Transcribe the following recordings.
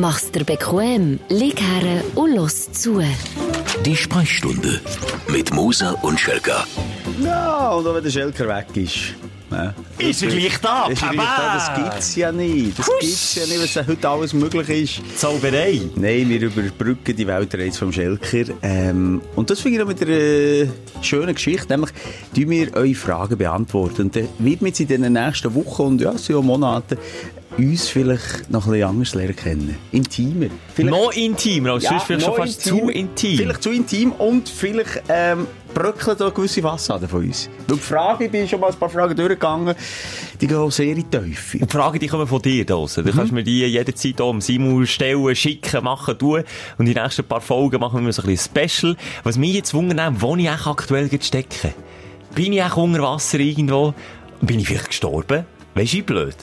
Mach's dir bequem, lieg her und los zu. Die Sprechstunde mit Musa und Schelka. Ja, und auch wenn der Schelker weg ist. Ja. Ist er gleich da? Ist er gleich da? Das gibt's ja nicht. Das Husch. gibt's ja nicht, was heute alles möglich ist. Zauberei. Nein, wir überbrücken die Weltreise vom Schelker. Ähm, und das finde ich noch mit einer schönen Geschichte. Nämlich, tun wir eure Fragen beantworten. Und dann wird wir jetzt in den nächsten Wochen und ja, so Monaten uns vielleicht noch ein bisschen anders lernen kennen. Intimer. Vielleicht, Noch intimer, als sonst vielleicht schon fast zu intim. Vielleicht zu intim und vielleicht ähm, bröckeln da gewisse Fassaden von uns. Weil die Fragen, ich bin schon mal ein paar Fragen durchgegangen, die gehen auch sehr in die Tiefe. Und die Fragen, die kommen von dir draussen. Du kannst mir die jederzeit hier am Simul stellen, schicken, machen, tun. Und die nächsten paar Folgen machen wir so ein bisschen Special. Was mich jetzt wundert, wo ich eigentlich aktuell stecke. Bin ich eigentlich unter Wasser irgendwo? Bin ich vielleicht gestorben? Weisst du, wie blöd?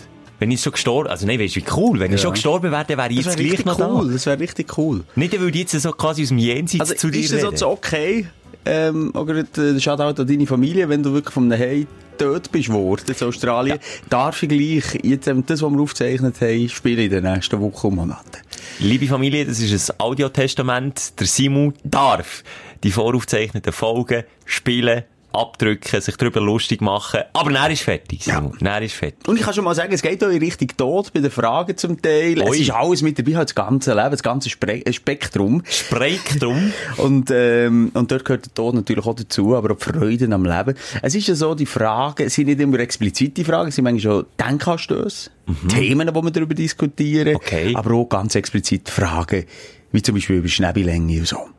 Wenn ich schon gestorben, also nein, weisst du, wie cool. Wenn ich Ja. schon gestorben wäre, dann wäre ich jetzt gleich richtig noch cool. da. Das wäre richtig cool. Nicht, weil ich jetzt so quasi aus dem Jenseits Also zu dir ist das so okay? Ähm, oder äh, Shoutout an deine Familie, wenn du wirklich von einem Hey tot bist worden in Australien, darf ich gleich jetzt ähm, das, was wir aufgezeichnet haben, spielen in den nächsten Wochen und Monaten. Liebe Familie, das ist ein Audiotestament. Der Simu darf die voraufgezeichneten Folgen spielen, abdrücken, sich darüber lustig machen. Aber er ist fertig, Simu. Er ist fertig. Und ich kann schon mal sagen, es geht auch in Richtung Tod bei den Fragen zum Teil. Es Ui. ist alles mit dabei, halt das ganze Leben, das ganze Spre äh, Spektrum. Spektrum. Und, ähm, und dort gehört der Tod natürlich auch dazu, aber auch die Freude am Leben. Es ist ja so, die Fragen sind nicht immer explizite Fragen, es sind manchmal schon Denkanstöße, Themen, wo wir darüber diskutieren. Mhm. Okay. Aber auch ganz explizite Fragen, wie zum Beispiel über Schnäbelänge und so.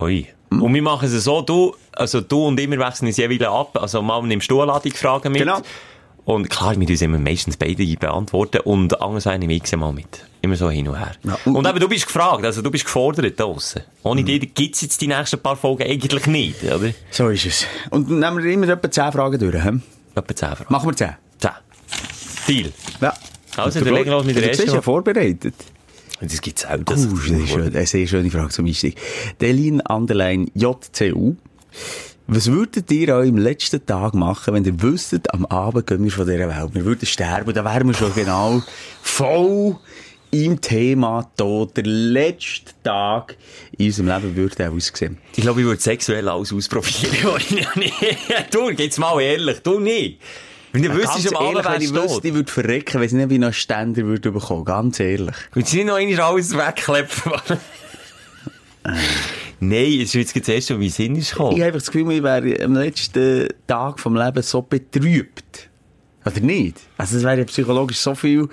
Ui. Und wir machen es so, du, also du und ich, wir wechseln uns jeweils ab. Also mal nimmst du eine Ladung Fragen mit. Genau. Und klar, wir uns immer meistens beide beantworten. Und anders eine ich mal mit. Immer so hin und her. Ja, und, und- eben, du bist gefragt, also du bist gefordert draussen. Ohne dich gibt's jetzt die nächsten paar Folgen eigentlich nicht, oder? So ist es. Und nehmen wir immer etwa 10 Fragen durch. He? Etwa 10 Fragen. Machen wir 10. 10. Deal. Ja. Also, dann legen wir los mit der Du bist ersten. ja vorbereitet. Das gibt's auch. Uh, das ist schön. Eine sehr schöne Frage zum Einstieg. Delin Underline JCU. Was würdet ihr an eurem letzten Tag machen, wenn ihr wüsstet, am Abend gehen wir von dieser Welt? Wir würden sterben, da wären wir schon genau voll im Thema Tod. Der letzte Tag in unserem Leben würde auch aussehen. Ich glaube, ich würde sexuell alles ausprobieren. du, jetzt mal ehrlich, du nicht. Wenn du wüsstest, am Abend wenn ich wüsste, ich würde verrecken, wenn ich nicht wie noch Ständer würde bekommen. Ganz ehrlich. Willst du nicht noch einmal alles wegklepfen? Nein, es ist jetzt das erste, mein Sinn ist Ich gekommen. habe einfach das Gefühl, ich wäre am letzten Tag vom Leben so betrübt. Oder nicht? Also, es wäre ja psychologisch so viel,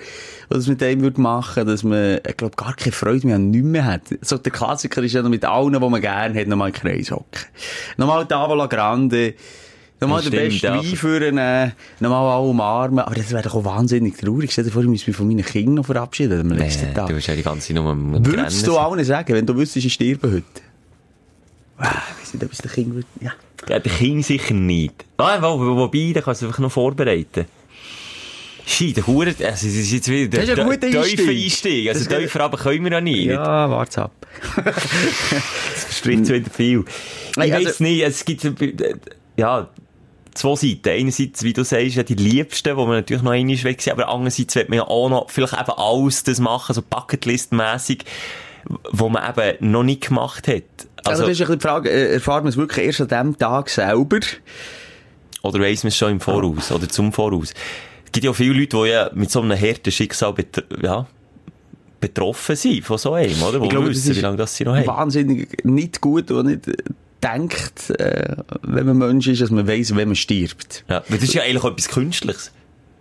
was es mit einem würde machen, dass man, ich glaube, gar keine Freude mehr an nichts mehr hat. So, der Klassiker ist ja noch mit allen, die man gerne hat, nochmal in den Kreis hocken. Nochmal Tavola Grande. Nochmal den besten ja. Wein führen, nochmal alle umarmen. Aber das wäre doch auch wahnsinnig traurig. Stell dir vor, ich muss mich von meinen Kindern noch verabschieden am letzten Nee, Tag. du bist ja die ganze Zeit nur am Würdest du allen sagen, wenn du wüsstest, ich sterbe heute? Ah, ich weiss nicht, ob es der Kind ja. Ja, der Kind sicher nicht. Ah, wo, wo, wobei, da kannst du einfach noch vorbereiten. Schei, der Hure, also, es ist jetzt wieder der ein der Einstieg. Einstieg. Also, tiefer aber können wir ja nicht. Ja, warte ab. Das spricht wieder viel. Ich also- weiss nicht, es gibt, äh, ja, zwei Seiten. Einerseits, wie du sagst, ja, die Liebsten, wo man natürlich noch einmal weg aber andererseits wird man ja auch noch vielleicht eben alles das machen, so Bucketlist-mässig, wo man eben noch nicht gemacht hat. Also, Also, das ist ein bisschen die Frage, äh, erfahren wir es wirklich erst an dem Tag selber? oder weiss man es schon im Voraus, oder zum Voraus. Es gibt ja auch viele Leute, die ja mit so einem harten Schicksal ja, betroffen sind von so einem, oder? Wo Ich glaube, wissen, wie lange das sie noch haben. wahnsinnig nicht gut und nicht äh, denkt, äh, wenn man Mensch ist, dass man weiss, wenn man stirbt. Ja, weil das ist ja eigentlich auch etwas Künstliches.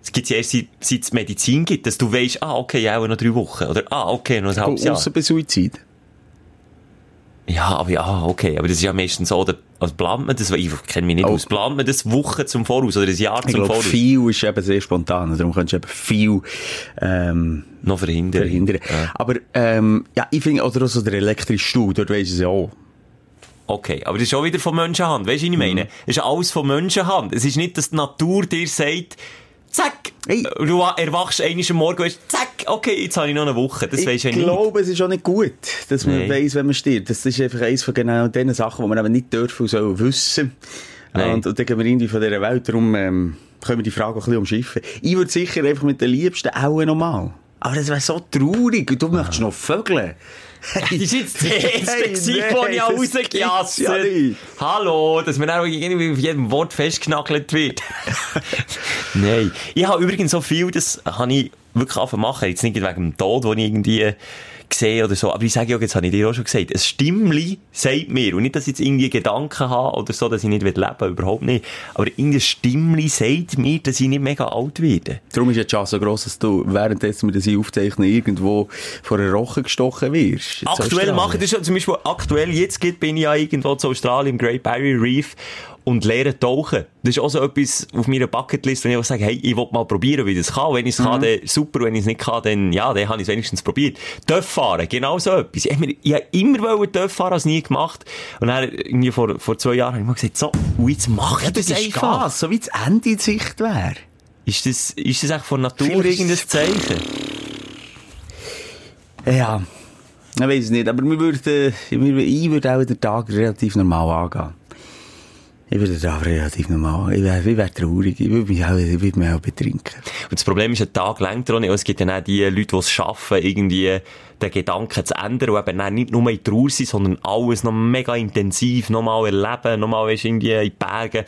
Es gibt ja erst seit, seit es Medizin gibt, dass du weißt, ah, okay, ja, auch noch drei Wochen. Oder, ah, okay, noch ein halbes Jahr. Ausser bei Suizid. Ja, aber ja, okay. Aber das ist ja meistens so, oder, also plant man das, ich kenne mich nicht Oh. aus, plant man das Wochen zum Voraus oder ein Jahr Ich zum glaube, Voraus? viel ist eben sehr spontan. Darum kannst du eben viel ähm, Noch verhindern. verhindern. Ja. Aber ähm, ja, ich finde, oder auch so der elektrische Stuhl, dort weiss ich es ja auch. Okay, aber das ist auch wieder von Menschenhand. Weißt du, was ich meine? Mhm. Es ist alles von Menschenhand. Es ist nicht, dass die Natur dir sagt, zack, Hey. du erwachst einiges am Morgen und weißt, zack, okay, jetzt habe ich noch eine Woche. Das ich nicht. glaube, es ist auch nicht gut, dass man Nein. weiss, wenn man stirbt. Das ist einfach eines von genau den Sachen, die man eben nicht dürfen und sollen wissen. Nein. Und, und dann gehen wir irgendwie von dieser Welt. Darum ähm, können wir die Frage auch ein bisschen umschiffen. Ich würde sicher einfach mit den Liebsten auch nochmal. Aber das wäre so traurig. Du möchtest noch Das ist jetzt das erste, Hey, nee, wo ich rausgejasst ja. Hallo, dass man auch irgendwie auf jedem Wort festgenagelt wird. Nein. Ich habe übrigens so viel, das habe ich wirklich angefangen machen. Jetzt nicht wegen dem Tod, den ich irgendwie gesehen oder so. Aber ich sage ja, jetzt habe ich dir auch schon gesagt, ein Stimmli sagt mir, und nicht, dass ich jetzt irgendwie Gedanken habe oder so, dass ich nicht leben will, überhaupt nicht. Aber irgendein Stimmli sagt mir, dass ich nicht mega alt werde. Darum ist jetzt schon so gross, dass du, währenddessen wir das aufzeichnen, irgendwo vor einer Roche gestochen wirst. In Aktuell mache ich das schon, zum Beispiel aktuell, jetzt geht, bin ich ja irgendwo zu Australien im Great Barrier Reef und lehre tauchen. Das ist auch so etwas auf meiner Bucketlist, wenn ich auch sage, hey, ich will mal probieren, wie das kann. Wenn ich es kann, dann super. Wenn ich es nicht kann, dann, ja, dann habe ich es wenigstens probiert. Töff fahren, genau so etwas. Ich, mir- ich habe immer wollen Töff fahren, habe es nie gemacht. Und dann, irgendwie vor, vor zwei Jahren, habe ich mir gesagt, so, und jetzt mach ich das, Das ist einfach. Gas, so wie das Ende in Sicht wäre. Ist das, ist das echt von Natur Vielleicht- irgendein Zeichen? Ja, ich weiß es nicht, aber wir würden, ich würde auch den Tag relativ normal angehen. Ich würde Tag relativ normal, ich wäre, wäre traurig, ich würde mich auch, ich würde mich auch betrinken. Und das Problem ist, ein Tag längt auch nicht. Es gibt ja auch die Leute, die es schaffen, irgendwie den Gedanken zu ändern und eben nicht nur in Trauer sind, sondern alles noch mega intensiv, nochmal erleben, nochmal irgendwie in die Berge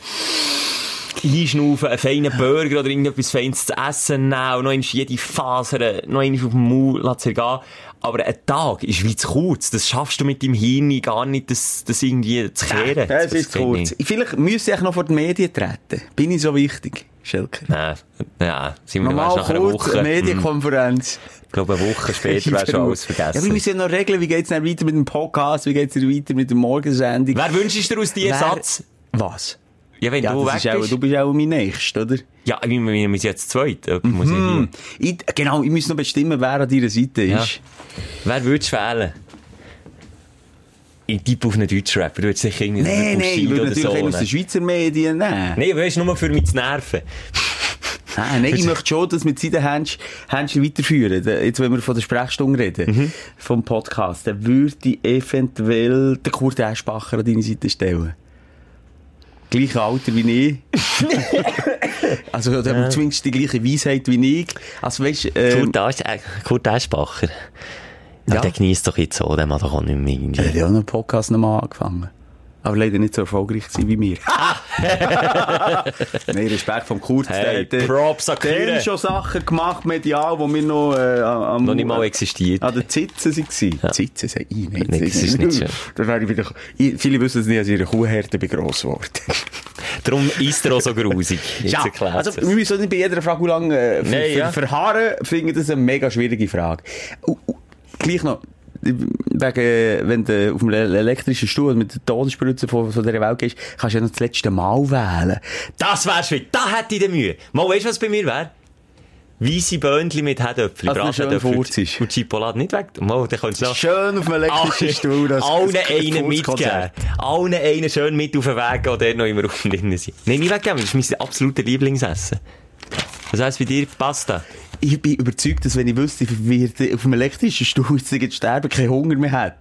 einschnaufen, einen feinen Burger oder irgendetwas Feines zu essen nehmen und noch jede Faser, noch einmal auf den Maul lassen gehen. Aber ein Tag ist wie zu kurz. Das schaffst du mit deinem Hirn gar nicht, das, das irgendwie zu kehren. Das ist zu geht kurz. nicht. Vielleicht müsste ich noch vor die Medien treten. Bin ich so wichtig, Schelker? Nein, ja, sind wir Normal nach einer Woche. eine Hm, Medienkonferenz. Ich glaube, eine Woche später wärst du alles vergessen. Ja, wir müssen ja noch regeln, wie geht's dann weiter mit dem Podcast, wie geht's dann weiter mit der Morgensendung. Wer wünschst du dir aus diesem Satz? Was? Ja, wenn Ja, du weg ist auch, bist. du bist auch mein Nächster, oder? Ja, wir, wir wir sind jetzt zweit. Jemand muss. Hm. Ich, genau, ich muss noch bestimmen, wer an deiner Seite Ja. ist. Wer würdest du wählen? Ich tippe auf einen deutschen Rapper. Du würdest sicher irgendwie Nein, einen nein, ich würde natürlich so einen aus den nehmen. Schweizer Medien nehmen. Nein, weißt du, nur für mich zu nerven. Ah, nein, ich möchte schon, dass wir die Händchen weiterführen. Jetzt, wenn wir von der Sprechstunde reden, Mhm. vom Podcast, dann würde ich eventuell den Kurt Eschbacher an deine Seite stellen. Gleiche Alter wie ich. also, der hat zumindest die gleiche Weisheit wie ich. Also, weißt, ähm, Kurt, äh, Kurt Aschbacher. Ja. Ja. Der genießt doch jetzt so, der macht doch auch nicht mehr irgendwie. er hat ja auch einen Podcast nochmal angefangen. Aber leider nicht so erfolgreich gewesen wie wir. Nein, Respekt vom Kurt. Hey, der äh, Props an der hat schon Sachen gemacht, medial, wo wir noch, äh, am, Noch nicht mal existiert. An den Zitzen waren. Ja. Zitzen sind ich nicht. Nee, das ist nicht schön. Da wäre ich wieder, ich, viele wissen es nicht, als ich in einer Kuhhärte bin gross geworden. Darum ist er auch so grusig. Jetzt Ja, also, wir müssen nicht bei jeder Frage lang äh, ver ja. verharren. Finde das eine mega schwierige Frage. Uh, uh, gleich noch, wegen, wenn du auf einem elektrischen Stuhl mit der Todesspritze von, von dieser Welt gehst, kannst du ja noch das letzte Mal wählen. Das wär's schwierig. Da hätte ich die Mühe. Mal, weißt du, was bei mir wäre? Weisse Böhnchen mit Herdöpfel. Also, furzest. Und Chipolade nicht weg. Mal, dann könntest du. Schön auf einem elektrischen Stuhl. das- allen einen mitgeben. Allen einen schön mit auf den Weg gehen, der noch immer auf dem drin sind. Nein, nicht weggeben, das ist mein absolutes Lieblingsessen. Was heisst bei dir? Pasta? Ich bin überzeugt, dass wenn ich wüsste, wie ich auf einem elektrischen Stuhl jetzt sterben, keinen Hunger mehr hätte.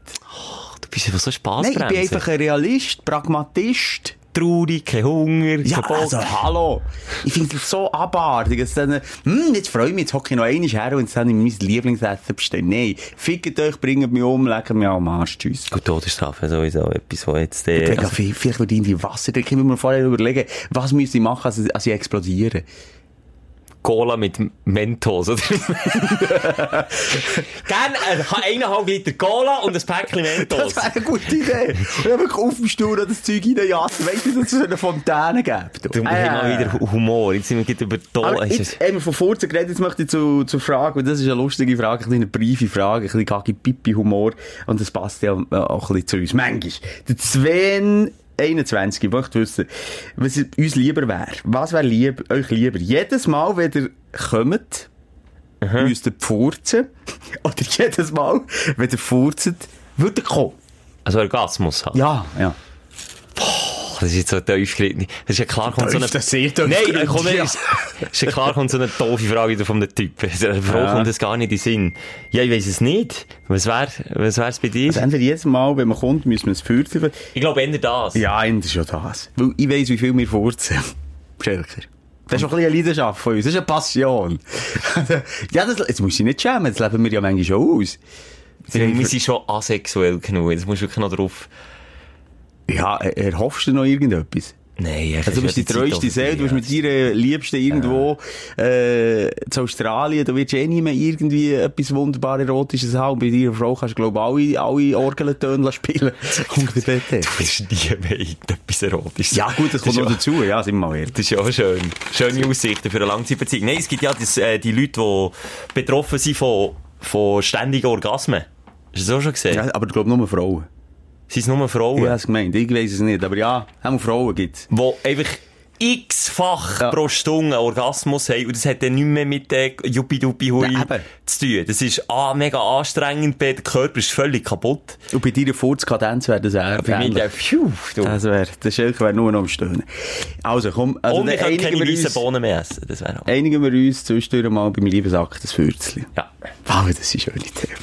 Du bist einfach so Spass Nein, ich bin einfach ein Realist, Pragmatist. traurig, kein Hunger, Ja, kein Bock. also, hallo. Ich finde das so abartig. dass Dann, hm, jetzt freue ich mich, jetzt hocke ich noch einmal her und ich mein Lieblingsessen bestellt. Nein, fickt euch, bringt mich um, legt mich am Arsch, tschüss. Gut, Todesstrafe sowieso etwas, was jetzt... Äh, also, viel, vielleicht würde ich irgendwie Wasser. Ich muss mir vorher überlegen, was müsste ich machen, als, ich- als ich explodiere. Cola mit Mentos, oder? Gerne äh, eineinhalb Liter Cola und ein Päckchen Mentos. Das wäre eine gute Idee. Und wirklich auf dem Stuhl das Zeug reinjassen. Weißt du, dass es eine Fontäne gibt? Du, wir haben mal wieder Humor. Jetzt sind wir gerade über. Aber jetzt haben wir von Furzen geredet, jetzt möchte ich zu, zur Frage, und das ist eine lustige Frage, eine briefe Frage, ein bisschen Kaki-Pipi-Humor, und das passt ja äh, auch ein bisschen zu uns. Manchmal. Der Sven 21, ich möchte wissen, was uns lieber wäre. Was wäre lieb, euch lieber? Jedes Mal, wenn ihr kommt, müsst ihr furzen, oder jedes Mal, wenn ihr furzt, würdet ihr kommen. Also Orgasmus haben. Ja, ja. Das ist jetzt so tief geritten. Das ist ja klar, kommt so eine... Tief, Nein, kommt, ja. ist, ist ja klar, kommt so eine doofe Frage wieder von einem Typ. Eine Frau Ja. kommt das gar nicht in den Sinn. Ja, ich weiss es nicht. Was wär, was wär's bei dir? Also entweder jedes Mal, wenn man kommt, müssen wir es fürzen. Ich glaube, eher das. Ja, eher schon das. Weil ich weiss, wie viel wir furzen. Schelker. Das ist auch ein bisschen eine Leidenschaft von uns. Das ist eine Passion. ja, das, jetzt musst du nicht schämen. Das leben wir ja manchmal schon aus. Wir sind schon asexuell genug. Jetzt musst du wirklich noch drauf... Ja, er- erhoffst du noch irgendetwas? Nein, ich Also, du bist die treueste Seele, du bist mit deiner Liebsten irgendwo, äh, zu Australien, da wirst du eh nie mehr irgendwie etwas wunderbar Erotisches haben. Bei deiner Frau kannst du, glaub ich, alle, alle Orgeltöne spielen. Und dort. Du bist nie mehr irgendetwas Erotisches. Ja, gut, das kommt ist noch ja- dazu, ja, sind wir mal ehrlich. Das ist ja auch schön. Schöne Aussichten für eine Langzeitbeziehung. Nein, es gibt ja das, äh, die Leute, die betroffen sind von, von ständigen Orgasmen. Hast du das auch schon gesehen? Ja, aber ich glaube nur Frauen. Sind es nur Frauen? Es gemeint, ich weiss es nicht, aber ja, auch Frauen gibt's. die einfach x-fach Ja. pro Stunde Orgasmus haben. Und das hat dann nicht mehr mit der Juppie-Duppi-Hui Ja, eben. zu tun. Das ist A, mega anstrengend, B, der Körper ist völlig kaputt. Und bei deiner Furzkadenz wäre das auch Bei mir, der, pfiuh, du. Das wäre, der Schelke wäre nur noch am Stöhnen. Also, komm, also, Und ich kann keine weißen Bohnen mehr essen. Das wäre einigen wir uns zwischendurch mal beim Liebesakt das Fürzli. Ja. Wow, das ist schöne Thema.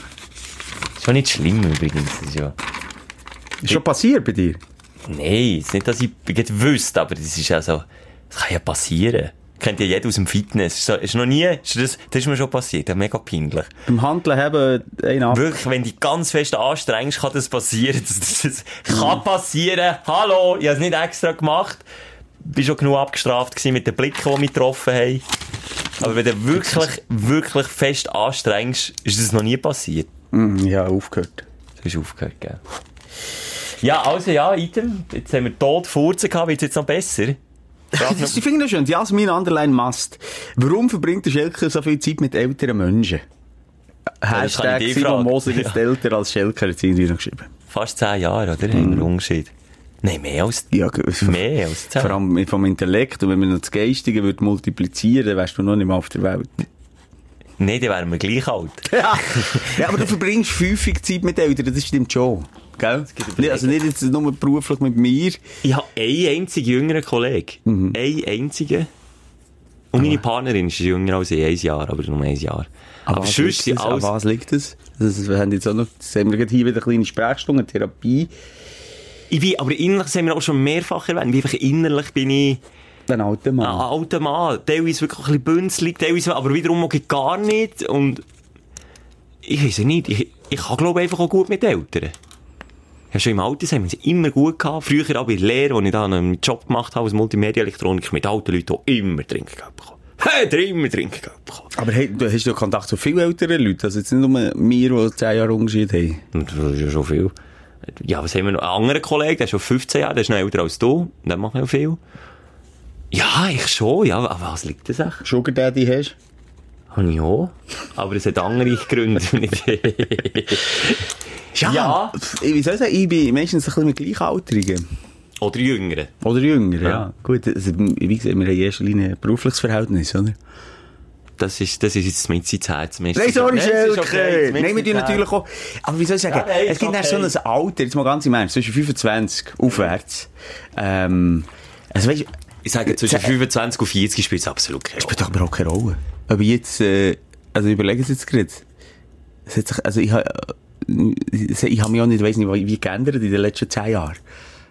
Ist auch nicht schlimm übrigens. Das ist ja... Ist schon passiert bei dir? Nein, es ist nicht, dass ich gerade wüsste, aber das ist ja so, das kann ja passieren. Kennt ja jeder aus dem Fitness. Ist, so, ist noch nie, ist das, das ist mir schon passiert, ja, mega peinlich. Beim Handeln haben einen ab. Wirklich, wenn du ganz fest anstrengst, kann das passieren. Das, das, das kann passieren. Hallo, ich habe es nicht extra gemacht. Bin schon genug abgestraft gewesen mit den Blicken, die mich getroffen haben. Aber wenn du wirklich, wirklich fest anstrengst, ist das noch nie passiert. Ja, aufgehört. Du hast aufgehört, gell? Ja, also ja, Item. Jetzt haben wir tot Furzen gehabt, wird es jetzt noch besser? Das, noch- ich finde das schön. Jasmin Underline Mast. Warum verbringt der Schelker so viel Zeit mit älteren Menschen? kann Hashtag Simon. Moser ist Ja. älter als Schelker, hat sie noch geschrieben. Fast zehn Jahre, oder? Einen Unterschied. Nein, mehr als, Ja, mehr als zehn. Vor allem vom Intellekt. Und wenn man noch das Geistige würde multiplizieren, dann wärst du noch nicht mal auf der Welt. Nein, dann wären wir gleich alt. Ja, ja aber du verbringst häufig Zeit mit Eltern, das stimmt schon. Gell? Nicht, also nicht jetzt nur beruflich mit mir. Ich habe einen einzigen jüngeren Kollegen. Einen einzigen. Und meine Partnerin ist jünger als ich, ein Jahr, aber nur ein Jahr. Aber was sonst sind das? An alles... was liegt das? das wir haben jetzt auch noch, haben wir hier wieder eine kleine Sprechstunde, Therapie. Ich bin, aber innerlich, das haben wir auch schon mehrfach erwähnt, wie einfach innerlich bin ich Ein alter Mann. ein alter Mann. Teilweise wirklich ein bisschen bünzlig, teilweise aber wiederum auch gar nicht. Und ich weiß ja nicht, ich, ich kann glaube einfach auch gut mit Eltern. Ja, schon im Altersheim haben sie immer gut gehabt. Früher auch bei der Lehre, als ich da einen Job gemacht habe als Multimedia-Elektroniker mit alten Leuten, die immer Trinkgeld bekommen. Hey, der immer Trinkgeld bekommen. Aber hey, du hast ja Kontakt zu viel älteren Leuten, also jetzt nicht nur wir, die 10 Jahre Unterschied haben. Und Das ist ja schon viel. Ja, was haben wir noch? Ein anderer Kollege, der ist schon 15 Jahre, der ist noch älter als du. Der macht noch viel. Ja, ich schon, ja. Aber was liegt das echt? Sugar Daddy hast? Habe ich auch. Aber es hat andere Gründe. Ja. pf, Wie soll ich sagen, ich bin meistens ein bisschen mit Gleichaltrigen. Oder Jüngere. Oder jünger, ja. Ja. Gut, also, wie gesagt, wir haben in erster Linie ein berufliches Verhältnis, oder? Das ist, das ist jetzt mit ins Herz. Nein, sorry, okay, Schelke! mit Nein, wir tun natürlich auch... Aber wie soll ich sagen, Ja, nein, es gibt erst so okay. ein Alter, jetzt mal ganz im Ernst, zwischen 25 aufwärts. Ähm, also weißt Ich sage, zwischen 25 und 40 spielt es absolut keine spielt doch aber auch keine Rolle. Aber jetzt, äh, also überlegen Sie jetzt gerade. Es hat sich, also ich habe, ich habe mich auch nicht, weiss nicht, wie geändert in den letzten 10 Jahren.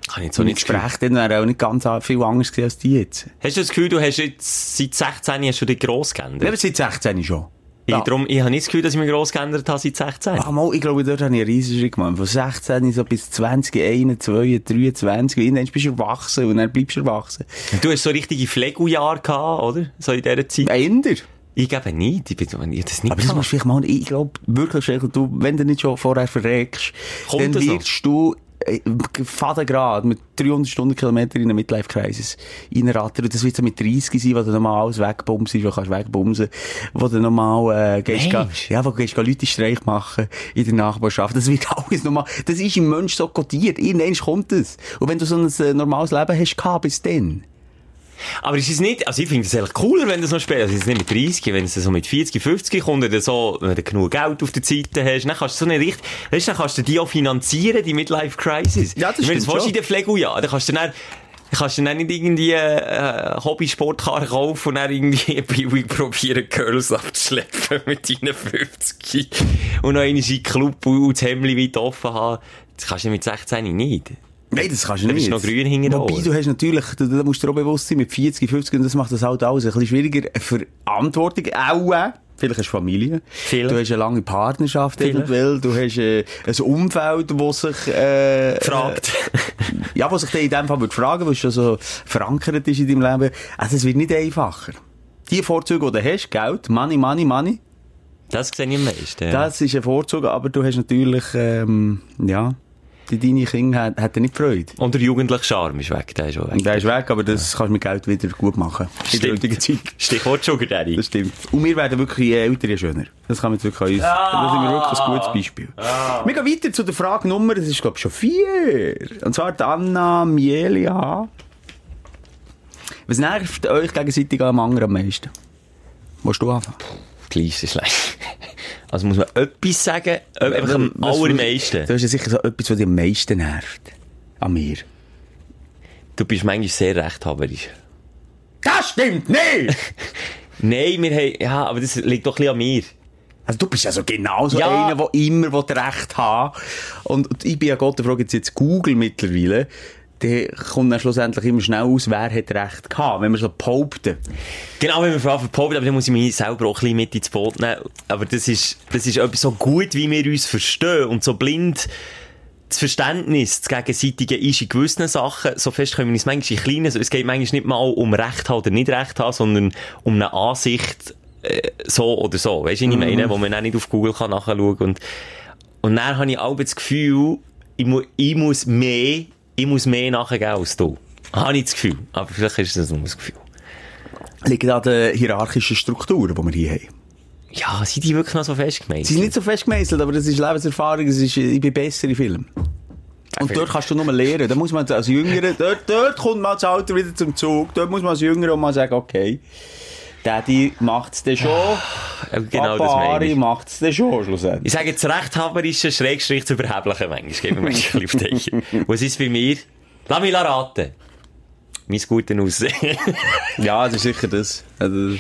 Kann ich so ein nicht Gespräch. Dann wäre auch nicht ganz viel anders gewesen als die jetzt. Hast du das Gefühl, du hast jetzt seit 16 hast du dich gross Ja, geändert? aber seit 16 schon. Ich, Ja. darum, ich habe nicht das Gefühl, dass ich mich gross geändert habe seit 16. Ah, mal, ich glaube, dort habe ich einen riesen Schritt gemacht. Von 16 so bis 20, 21, 23. Irgendwann bist du erwachsen und dann bleibst du erwachsen. Du hast so richtige Flegujahre gehabt, oder? So in dieser Zeit. Änder. Ich gebe nicht. Ich bin, ich hab das nicht Aber das musst du vielleicht mal, ich glaube, wirklich, du, wenn du nicht schon vorher verreckst, Kommt dann wirst du, äh, fadengrad mit 300 Stundenkilometer in einen Midlife-Crisis reinrattern. Und das wird so mit 30 sein, wo du nochmal alles wegbumsen, wo du kannst wegbumsen, wo du nochmal, äh, gehst, ga, ja, wo du gehst, Leute Streich machen in der Nachbarschaft. Das wird alles nochmal, das ist im Mensch so kodiert. Irgendwann kommt es. Und wenn du so ein äh, normales Leben hast gehabt bis dann. Aber ist es nicht, also ich finde es eigentlich cooler, wenn du so spielst. Also jetzt nicht mit 30, wenn es so mit 40, 50 kommt, oder so, wenn du genug Geld auf der Seite hast, dann kannst du so eine richtig, weißt du, dann kannst du die auch finanzieren, die Midlife Crisis. Ja, das ich stimmt willst du in der Pflege, ja, dann kannst du dann, kannst du dann nicht irgendwie äh, Hobby-Sportkarren kaufen und dann irgendwie billig probieren, Girls abzuschleppen mit deinen 50 und noch den Club und das Hemdli weit offen haben. Das kannst du mit 16 nicht. Nein, das kannst du nicht. bist du noch grün hinten Wobei, du hast natürlich, da, da musst du dir auch bewusst sein, mit 40, 50, und das macht das halt alles ein bisschen schwieriger. Verantwortung auch. Vielleicht hast du Familie. Vielleicht. Du hast eine lange Partnerschaft eventuell. Du hast äh, ein Umfeld, das sich, äh, Fragt. Äh, ja, was sich dann in dem Fall würde fragen, es schon so verankert ist in deinem Leben. Also, es wird nicht einfacher. Die Vorzüge, die du hast, Geld, Money, Money, Money, Das sehe ich am meisten. ja. das ist ein Vorzug, aber du hast natürlich, ähm, ja, die deine Kinder hat, hat nicht Freude. Und der jugendliche Charme ist weg, der ist weg. Der ist weg, aber das kannst du mit Geld wieder gut machen. In der heutigen Zeit. Stichwort Sugar Daddy. Das stimmt. Und wir werden wirklich je älter, je schöner. Das kann man jetzt wirklich an uns. Das sind wir wirklich ein gutes Beispiel. Wir gehen weiter zu der Frage Nummer, das ist glaube ich schon vier. Und zwar die Anna Mielia. Was nervt euch gegenseitig am anderen am meisten? Willst du anfangen? Die Liste ist lang. Also muss man etwas sagen, äh, einfach am allermeisten. Du hast ja sicher so etwas, was dich am meisten nervt. An mir. Du bist manchmal sehr rechthaberisch. Das stimmt nicht! Nein, wir haben, ja, aber das liegt doch ein bisschen an mir. Also du bist ja so genau so Ja. einer, der immer will Recht haben und, und ich bin ja Gott, der fragt jetzt, jetzt Google mittlerweile, der kommt dann schlussendlich immer schnell aus, wer hat Recht gehabt, wenn wir so behaupten. Genau, wenn wir Anfang behaupten, aber dann muss ich mich selber auch ein bisschen mit ins Boot nehmen. Aber das ist, das ist etwas so gut, wie wir uns verstehen und so blind das Verständnis, das Gegenseitige ist in gewissen Sachen, so fest können wir uns manchmal in kleinen, also es geht manchmal nicht mal um Recht haben oder nicht Recht haben, sondern um eine Ansicht, äh, so oder so. Weißt du, ich meine? Wo man auch nicht auf Google kann nachschauen und, und dann habe ich auch das Gefühl, ich, mu ich muss mehr, ich muss mehr nachgeben als du. Habe ich das Gefühl. Aber vielleicht ist das nur das Gefühl. Liegt an den hierarchischen Strukturen, die wir hier haben. Ja, sind die wirklich noch so festgemeint? Sie sind nicht so fest gemeißelt, aber das ist Lebenserfahrung, das ist, ich bin besser in Filmen. Und dort kannst du nur lernen. Da muss man als Jüngere, dort, dort kommt man als Alter wieder zum Zug. Dort muss man als Jüngere auch mal sagen, okay, Daddy macht's dann schon. Ja, genau das Papa meine Ari ich. macht's dann schon, schlussendlich. Ich sage jetzt rechthaberische Schrägstrich zu überheblichen manchmal. Geben wir manchmal ein bisschen auf die Eiche. Was ist bei mir? Lass mich raten. Mein gutes Aussehen. Ja, das ist sicher das. Also,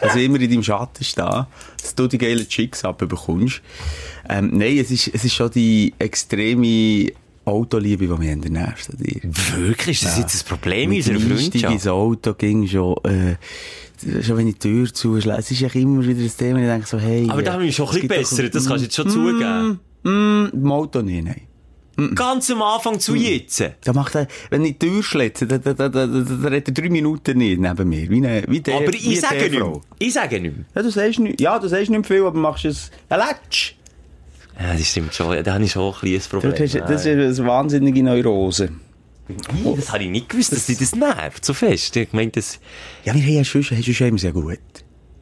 also immer in deinem Schatten stehen, dass du die geilen Chicks abbekommst. Ähm, nein, es ist, es ist schon die extreme Autoliebe, die mich nervt an dir. Wirklich? Ist das jetzt ein Problem in Mit dem unserer Freundschaft? ins Auto ging schon, äh, schon wenn ich die Tür zuschlage, es ist ja immer wieder das Thema, ich denke so, hey. Aber da haben wir schon ein bisschen besser. Das kannst du jetzt schon zugeben. Mm, im Auto nicht, nein. Ganz am Anfang zu jetzt. Da macht er, wenn ich die Tür schlitze, da, da, da, da, da, redet er drei Minuten nicht neben mir. Wie, eine, wie der, Aber wie ich sage der nicht. Ich sage nicht. Ja, du sagst nicht, ja, du sagst nicht viel, aber machst es, ein Letsch. Ja, das stimmt schon. Da habe ich schon ein kleines Problem. Hast, du- das ist eine wahnsinnige Neurose. Ih, das habe ich nicht gewusst, dass dich das nervt. So fest. Ich meine, das, Ja, wir haben ja schon, hast du schon immer sehr gut.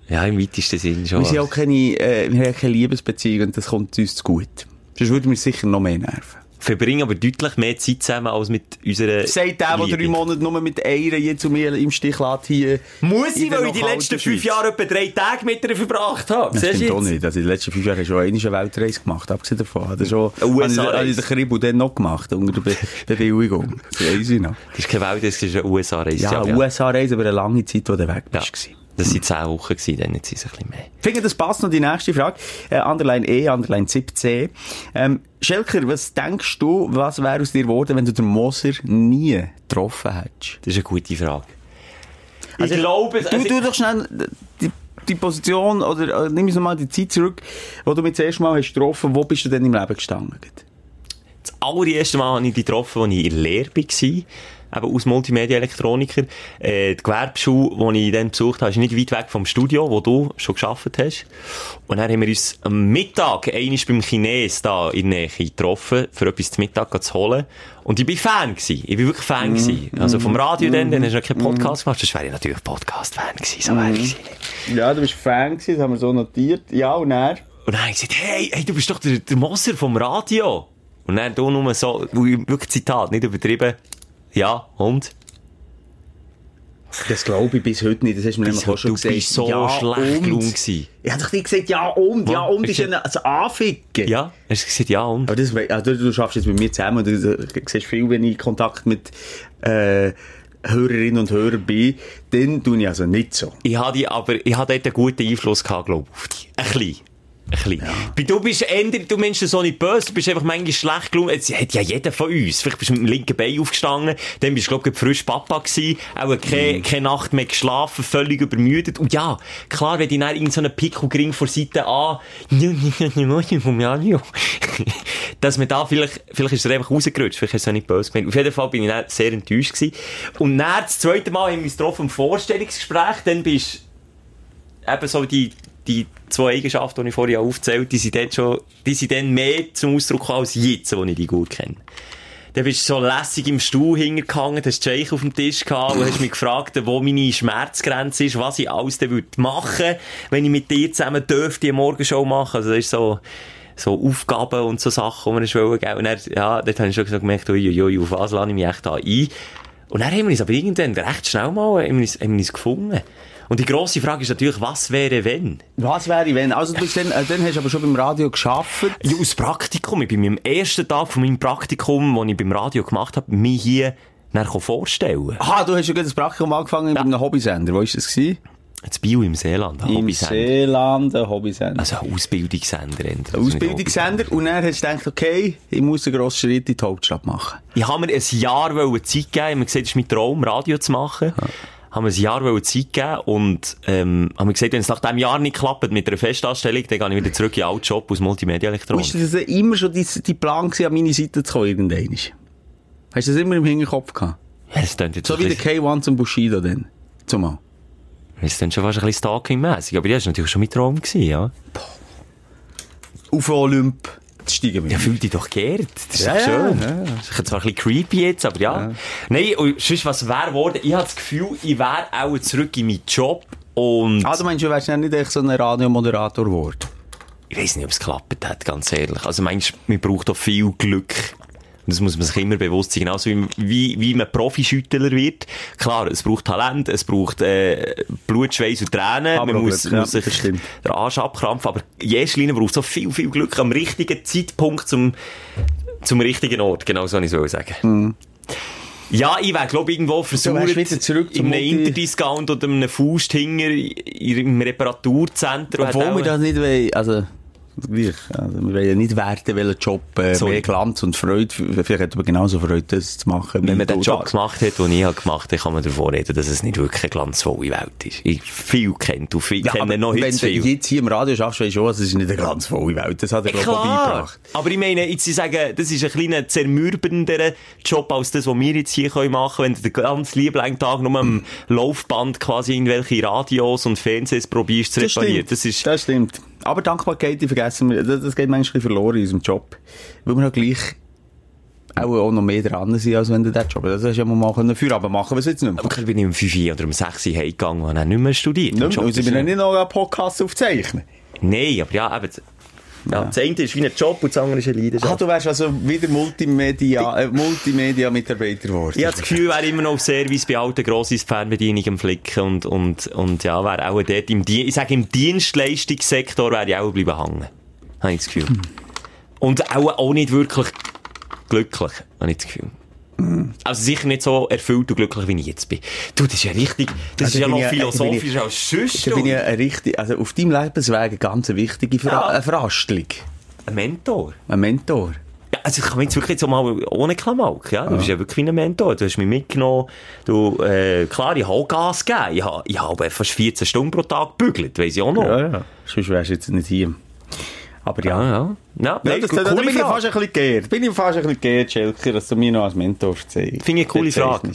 ja, im weitesten Sinn schon. Wir sind auch keine, äh, wir haben keine Liebesbeziehung und das kommt uns zu gut. Sonst würde mir sicher noch mehr nerven. Verbringen aber deutlich mehr Zeit zusammen als mit unserer Sagt der, der drei Monate nur mit einer jetzt zu mir im Stich lässt, hier. Muss ich, weil ich die letzten fünf. Jahre etwa drei Tage mit ihr verbracht habe. Das stimmt du auch jetzt? nicht. Also, in den letzten fünf Jahren hast du schon eine Weltreise gemacht, abgesehen davon. Hat er schon, habe ich- den Kribbel dann noch gemacht, unter der Be Bewilligung. Das weiss ich noch. Das ist keine Welt, das ist eine USA-Reise. Ja, USA-Reise, aber eine lange Zeit, wo du weg Ja. bist. gewesen. Das waren zehn Wochen, gewesen, dann jetzt sind es ein bisschen mehr. Ich finde, das passt noch die nächste Frage. Äh, Underline E, Underline 17. Ähm, Schelker, was denkst du, was wäre aus dir geworden, wenn du den Moser nie getroffen hättest? Das ist eine gute Frage. Also, ich glaube, Du, du doch schnell die, die Position, oder äh, nimm uns nochmal die Zeit zurück, wo du mich das erste Mal hast getroffen wo bist du denn im Leben gestanden? Das allererste Mal habe ich dich getroffen, als ich in der Lehre war. Eben aus Multimedia-Elektroniker. Äh, die Gewerbeschule, die ich dann besucht habe, ist nicht weit weg vom Studio, wo du schon gearbeitet hast. Und dann haben wir uns am Mittag einmal beim Chines da in der Nähe getroffen, für etwas zum Mittag zu holen. Und ich bin Fan gewesen. Ich bin wirklich Fan gewesen. Also vom Radio dann, dann hast du noch keinen Podcast gemacht. Das wäre ich natürlich Podcast-Fan gewesen. So wäre ich gewesen. Ja, du bist Fan gewesen, das haben wir so notiert. Ja, und er? Und dann habe ich gesagt, hey, hey, du bist doch der, der Moser vom Radio. Und dann du nur so, wirklich Zitat, nicht übertrieben. Ja, und? Das glaube ich bis heute nicht, das hast du mir nämlich auch schon du gesagt. bist so ja, schlecht gewesen. Ich habe nicht gesagt, ja und, ja und ist du- ein, ein Anficken. Ja, hast du gesagt, ja, und? Aber das, also du, du schaffst jetzt mit mir zusammen und du, du siehst viel, wenn ich in Kontakt mit äh, Hörerinnen und Hörern bin, dann tue ich also nicht so. Ich hatte aber, ich hatte dort einen guten Einfluss gehabt, glaube ich, auf dich. Ein bisschen. Ein. Weil Du bist eher, du meinst das so nicht böse, du bist einfach manchmal schlecht gelaunt. Jetzt hat ja jeder von uns. Vielleicht bist du mit dem linken Bein aufgestanden, dann bist du, glaub ich, frisch Papa gewesen, auch keine, keine Nacht mehr geschlafen, völlig übermüdet. Und ja, klar, wenn die dann irgend so einen Pickelgring vor Seite an, dass man da vielleicht, vielleicht ist er einfach rausgerutscht, vielleicht ist es auch nicht böse gemeint. Auf jeden Fall bin ich dann sehr enttäuscht gewesen. Und dann, das zweite Mal haben wir uns getroffen im Vorstellungsgespräch, dann bist eben so die, die zwei Eigenschaften, die ich vorhin aufgezählt habe, die sind dann schon, die sind dann mehr zum Ausdruck gekommen als jetzt, wo ich die gut kenne. Dann bist du so lässig im Stuhl hingegangen, hast Jake auf dem Tisch gehabt und hast mich gefragt, wo meine Schmerzgrenze ist, was ich alles dann würde machen, wenn ich mit dir zusammen dürfte eine Morgenshow machen. Also das ist so, so Aufgaben und so Sachen, die man wollen, gell. Und dann, ja, dort habe ich schon gemerkt, ui, ui, auf was lade ich mich echt da ein? Und dann haben wir uns aber irgendwann recht schnell mal, haben wir uns, haben wir uns gefunden. Und die grosse Frage ist natürlich, was wäre wenn? Was wäre wenn? Also du bist dann, äh, dann hast du aber schon beim Radio geschafft. Ja, aus Praktikum. Ich bin am ersten Tag von meinem Praktikum, das ich beim Radio gemacht habe, mich hier nachher vorstellen. Aha, du hast ja gerade das Praktikum angefangen bei einem Hobbysender. Wo war das? Gewesen? Das Bio im Seeland, ein Im Hobbysender. Seeland, ein Hobbysender. Also ein Ausbildungssender. Ein Ausbildungssender. Und dann hast du gedacht, okay, ich muss einen grossen Schritt in die Hauptstadt machen. Ich habe mir ein Jahr Zeit geben. Ich habe mir gesagt, es ist mein Traum, Radio zu machen. Haben ein Jahr Zeit geben und, ähm, haben gesagt, wenn es nach diesem Jahr nicht klappt mit einer Festanstellung, dann gehe ich wieder zurück in den Job aus Multimedia-Elektronik. Ist das immer schon die, die Plan gewesen, an meine Seite zu kommen, irgendwann? Hast du das immer im Hinterkopf gehabt? Ja, Das klingt jetzt So wie der bisschen- K1 zum Bushido dann. Zumal. das ist dann schon fast ein bisschen stalking-mässig. Aber das war natürlich schon mein Traum, gewesen, ja. Auf Olymp steigen mit Ja, fühl dich doch geehrt. Das ist Ja, doch schön. ja, ja. Das ist zwar ein bisschen creepy jetzt, aber ja. Nein, und sonst, was wäre geworden? Ich habe das Gefühl, ich wäre auch zurück in meinen Job und Ah, du meinst, du wärst ja nicht echt so ein Radiomoderator geworden? ich weiß nicht, ob es geklappt hat, ganz ehrlich. Also meinst du, man braucht auch viel Glück. Das muss man sich immer bewusst sein. Genauso wie, wie, wie man Profischüttler wird. Klar, es braucht Talent, es braucht äh, Blut, Schweiß und Tränen. Aber man muss, Glück, ja, muss sich den Arsch abkrampfen. Aber Linie braucht auch viel, viel Glück am richtigen Zeitpunkt zum, zum richtigen Ort. Genau so, ich soll sagen. Ja, ich wäre, glaube irgendwo versucht, Mhm. in einem Interdiscount oder einem Fausthinger im Reparaturzentrum. Obwohl wir das nicht wollen, also, gleich, also, wir wollen ja nicht werten, welchen Job, äh, Sorry. mehr Glanz und Freude, vielleicht hat man genauso Freude, das zu machen. Wenn man den du Job gemacht hat, den ich habe gemacht habe, kann man davon reden, dass es nicht wirklich eine glanzvolle Welt ist. Ich viel kennt und viel Ja, kenne noch wenn heute du viel. jetzt hier im Radio schaffst, weisst du schon, es ist nicht eine ganz volle Welt. Das hat er, glaube ich, beigebracht. Aber ich meine, jetzt, ich sage, das ist ein kleiner zermürbenderer Job als das, was wir jetzt hier können machen können. Wenn du den ganzen lieben Tag nur am Laufband quasi irgendwelche Radios und Fernsehs probierst zu reparieren. Das ist, das stimmt. Aber Dankbarkeit, die vergessen wir, das, das geht manchmal verloren in unserem Job. Weil wir halt gleich auch, auch noch mehr dran sind, als wenn du diesen Job Das hast du ja mal können für, aber machen wir es jetzt nicht mehr. aber bin ich um 5 Uhr oder um 6 Uhr heimgegangen und habe nicht mehr studiert. Nicht Im mehr, und sie bin nicht noch einen Podcast aufzeichnen. Nein, aber ja, eben, ja, das eine ist wie ein Job und das andere ist eine Leidenschaft. Ah, du wärst also wieder Multimedia, äh, Multimedia-Mitarbeiter geworden. Ich habe das Gefühl, wäre immer noch auf Service bei alten Grossis Fernbedienung am Flicken und, und, und ja, wäre auch dort im, Dien- ich sage, im Dienstleistungssektor wäre ich auch bleiben hängen. Habe ich das Gefühl. Und auch, auch nicht wirklich glücklich, habe ich das Gefühl. Also sicher nicht so erfüllt und glücklich, wie ich jetzt bin. Du, das ist ja richtig, das Also ist ja noch philosophischer ich- als sonst. Da bin ich ein richtig, also auf deinem Lebensweg eine ganz wichtige Ver Ja. eine Veranstaltung. Ein Mentor. Ein Mentor. Ja, also ich kann jetzt wirklich auch mal ohne Klamauk, ja. Du bist ja wirklich wie ein Mentor. Du hast mich mitgenommen. Du, äh, klar, ich habe Gas gegeben. Ich habe, ich habe fast 14 Stunden pro Tag gebügelt, weiss ich auch noch. Ja, ja. Sonst wärst du jetzt nicht hier. Aber ja. ja. ja. ja Ja, nein, das, coole da, da bin ich fast ein bisschen geehrt. Bin ich fast ein bisschen geehrt, Schelker, dass du mir noch als Mentor zeigst. Finde ich eine coole Frage.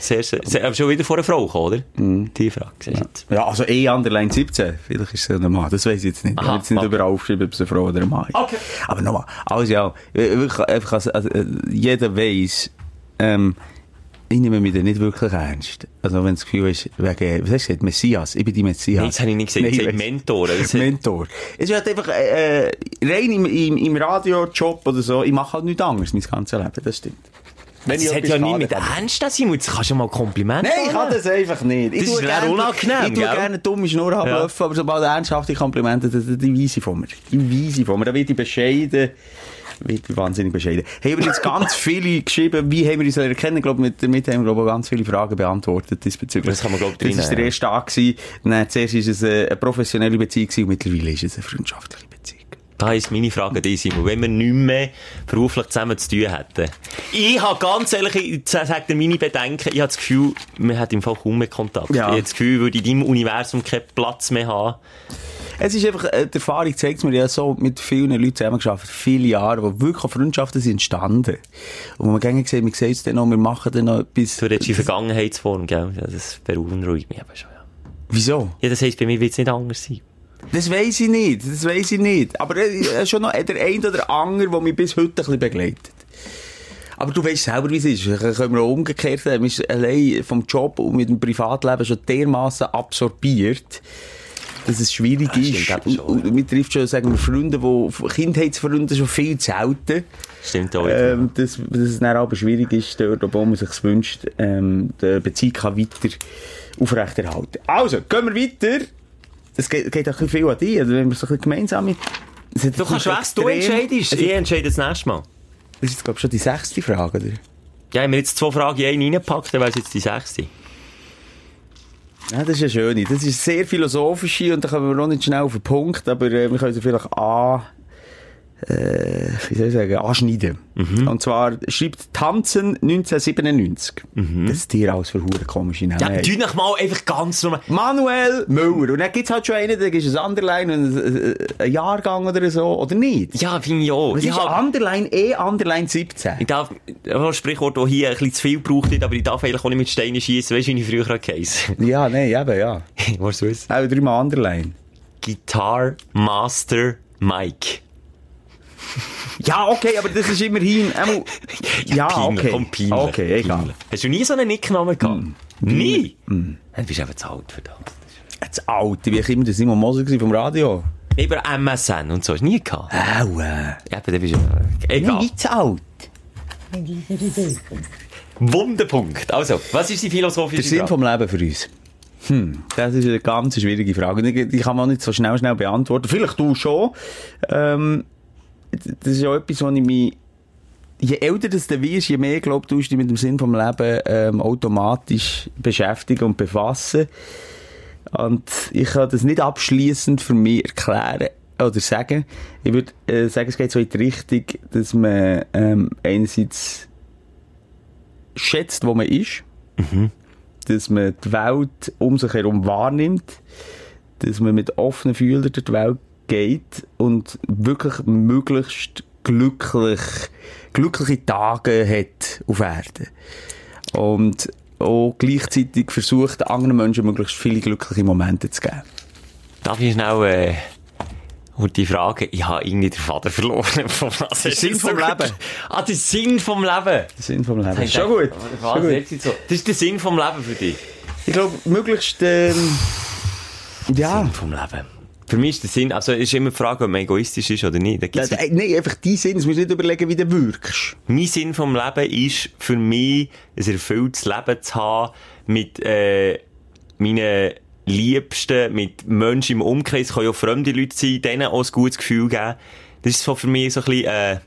Sehr, sehr, sehr, aber schon wieder vor einer Frau gekommen, oder? Mhm. Die Frage, jetzt. Ja, also E Underline 17. Vielleicht ist es ein Mann. Das weiß ich jetzt nicht. Ich Aha, habe jetzt nicht okay. überall aufgeschrieben, ob es eine Frau oder ein Mann ist. Okay. Aber nochmal. Also ja, wirklich, einfach, also, jeder weiss, ähm, ich nehme mich da nicht wirklich ernst. Also wenn das Gefühl ist, wegen, was hast du gesagt, Messias? Ich bin die Messias. Nein, das habe ich nicht gesagt. Ich Nein, habe weiss. Mentor. Das Mentor. Es ist halt einfach, äh, äh, rein im, im, im Radiojob oder so, ich mache halt nichts anderes mein ganzes Leben, das stimmt. Wenn das ich hat ja nicht mit ich- Ernst sein. Jetzt kannst du mal Komplimente Nein, ich kann das einfach nicht. Ich Das ist gerne- unangenehm, Ich tue gerne dumme Schnur ablöffeln, aber sobald ernsthafte Komplimente, die, die weise von mir. Die weise von mir. Da wird ich bescheiden. Wird ich wahnsinnig bescheiden. Haben wir jetzt ganz viele geschrieben, wie haben wir uns erkennen? Ich glaube, mit, damit haben wir, glaube ich, ganz viele Fragen beantwortet diesbezüglich. Das kann man, glaube ich, Das war der erste Tag gewesen. Dann, zuerst war es eine, eine professionelle Beziehung und mittlerweile ist es eine freundschaftliche Beziehung. Da ist meine Frage dich, Simon. Wenn wir nicht mehr beruflich zusammen zu tun hätten. Ich habe ganz ehrlich, ich sage meine Bedenken, ich habe das Gefühl, wir hätten im Fall kaum mehr Kontakt. Ja. Ich habe das Gefühl, würde in deinem Universum keinen Platz mehr haben. Es ist einfach, äh, die Erfahrung zeigt mir ja so, mit vielen Leuten zusammengearbeitet, viele Jahre, wo wirklich Freundschaften sind entstanden. Und wo man gerne gesehen, wir sehen uns dann noch, wir machen dann noch etwas. Du redest in Vergangenheitsform, gell? Das beunruhigt mich aber schon, ja. Wieso? Ja, das heisst, bei mir wird es nicht anders sein. Das weiss ich nicht, das weiss ich nicht. Aber äh, schon noch der ein oder andere, der mich bis heute ein bisschen begleitet. Aber du weißt selber, wie es ist. Können wir auch umgekehrt sein. Man ist allein vom Job und mit dem Privatleben schon dermaßen absorbiert, dass es schwierig stimmt ist. eben schon, und, und mir trifft schon, sagen wir, Freunde, die, Kindheitsfreunde schon viel zu selten. Stimmt auch. Ähm, dass, dass es dann aber schwierig ist, dort, obwohl man sich wünscht, ähm, die Beziehung kann weiter aufrechterhalten. Also, gehen wir weiter. Es geht, geht auch ein bisschen viel an dich, also wenn wir so ein bisschen gemeinsam mit... Du kannst weg, du entscheidest. Es Ich entscheide das nächste Mal. das ist jetzt, glaube ich, schon die sechste Frage, oder? Ja, wenn wir jetzt zwei Fragen in einen reingepackt, dann wäre es jetzt die sechste. Ja, das ist ja schön. Das ist sehr philosophisch und da kommen wir noch nicht schnell auf den Punkt, aber äh, wir können sie vielleicht an, äh, wie soll ich sagen, anschneiden. Und zwar schreibt Tanzen 1997. Das ist dir alles für hure komische Namen. Ja, tu noch mal einfach ganz normal. Manuel Müller. Und dann gibt's halt schon einen, der ist ein Underline und ein, ein Jahrgang oder so, oder nicht? Ja, finde ich auch. Was Ich ist hab- Underline E, Underline 17? Ich darf, ein Sprichwort, das hier ein bisschen zu viel gebraucht wird, aber ich darf eigentlich auch nicht mit Steinen schießen. Weißt du, wie ich früher geheißen? Ja, nein, eben, ja. Was du wissen? Auch dreimal Underline. Guitar Master Mike. Ja, okay, aber das ist immerhin, einmal, ja, peinlich, okay. Komm, peinlich. Okay, egal. Peinlich. Hast du nie so einen Nicknamen gehabt? Nie? Ja, Du bist eben zu alt für das. Jetzt alt, wie ich immer der Simon Moser vom Radio. Über MSN und so. Hast du nie gehabt? Aua. Ja, aber dann bist du... Egal. Nein, nicht zu alt. Wunderpunkt. Also, was ist die philosophische Der Sinn Frage? vom Leben für uns. Hm, das ist eine ganz schwierige Frage. Die die kann man nicht so schnell, schnell beantworten. Vielleicht du schon. Ähm, das ist ja etwas, was ich mich, je älter das du wirst, je mehr, glaub du, dich mit dem Sinn vom Leben, ähm, automatisch beschäftigen und befassen. Und ich kann das nicht abschließend für mich erklären oder sagen. Ich würde äh, sagen, es geht so in die Richtung, dass man ähm, einerseits schätzt, wo man ist, dass man die Welt um sich herum wahrnimmt, dass man mit offenen Fühlern durch die Welt geht und wirklich möglichst glücklich, glückliche Tage hat auf Erden. Und auch gleichzeitig versucht, anderen Menschen möglichst viele glückliche Momente zu geben. Darf ich schnell, äh, und die Frage, ich habe irgendwie den Faden verloren. Von was Der ist Sinn das vom so- Leben. Ah, der Sinn vom Leben. Der Sinn vom Leben. Ich Schon dachte, gut. Schon gut. so. Das ist der Sinn vom Leben für dich. Ich glaube, möglichst, ähm, ja. Sinn vom Leben. Für mich ist der Sinn, also ist immer die Frage, ob man egoistisch ist oder nicht. Äh, Nein, einfach dein Sinn. Es musst nicht überlegen, wie du wirkst. Mein Sinn vom Leben ist für mich, ein erfülltes Leben zu haben mit äh, meinen Liebsten, mit Menschen im Umkreis, können ja auch fremde Leute sein, denen auch ein gutes Gefühl geben. Das ist so für mich so ein bisschen äh,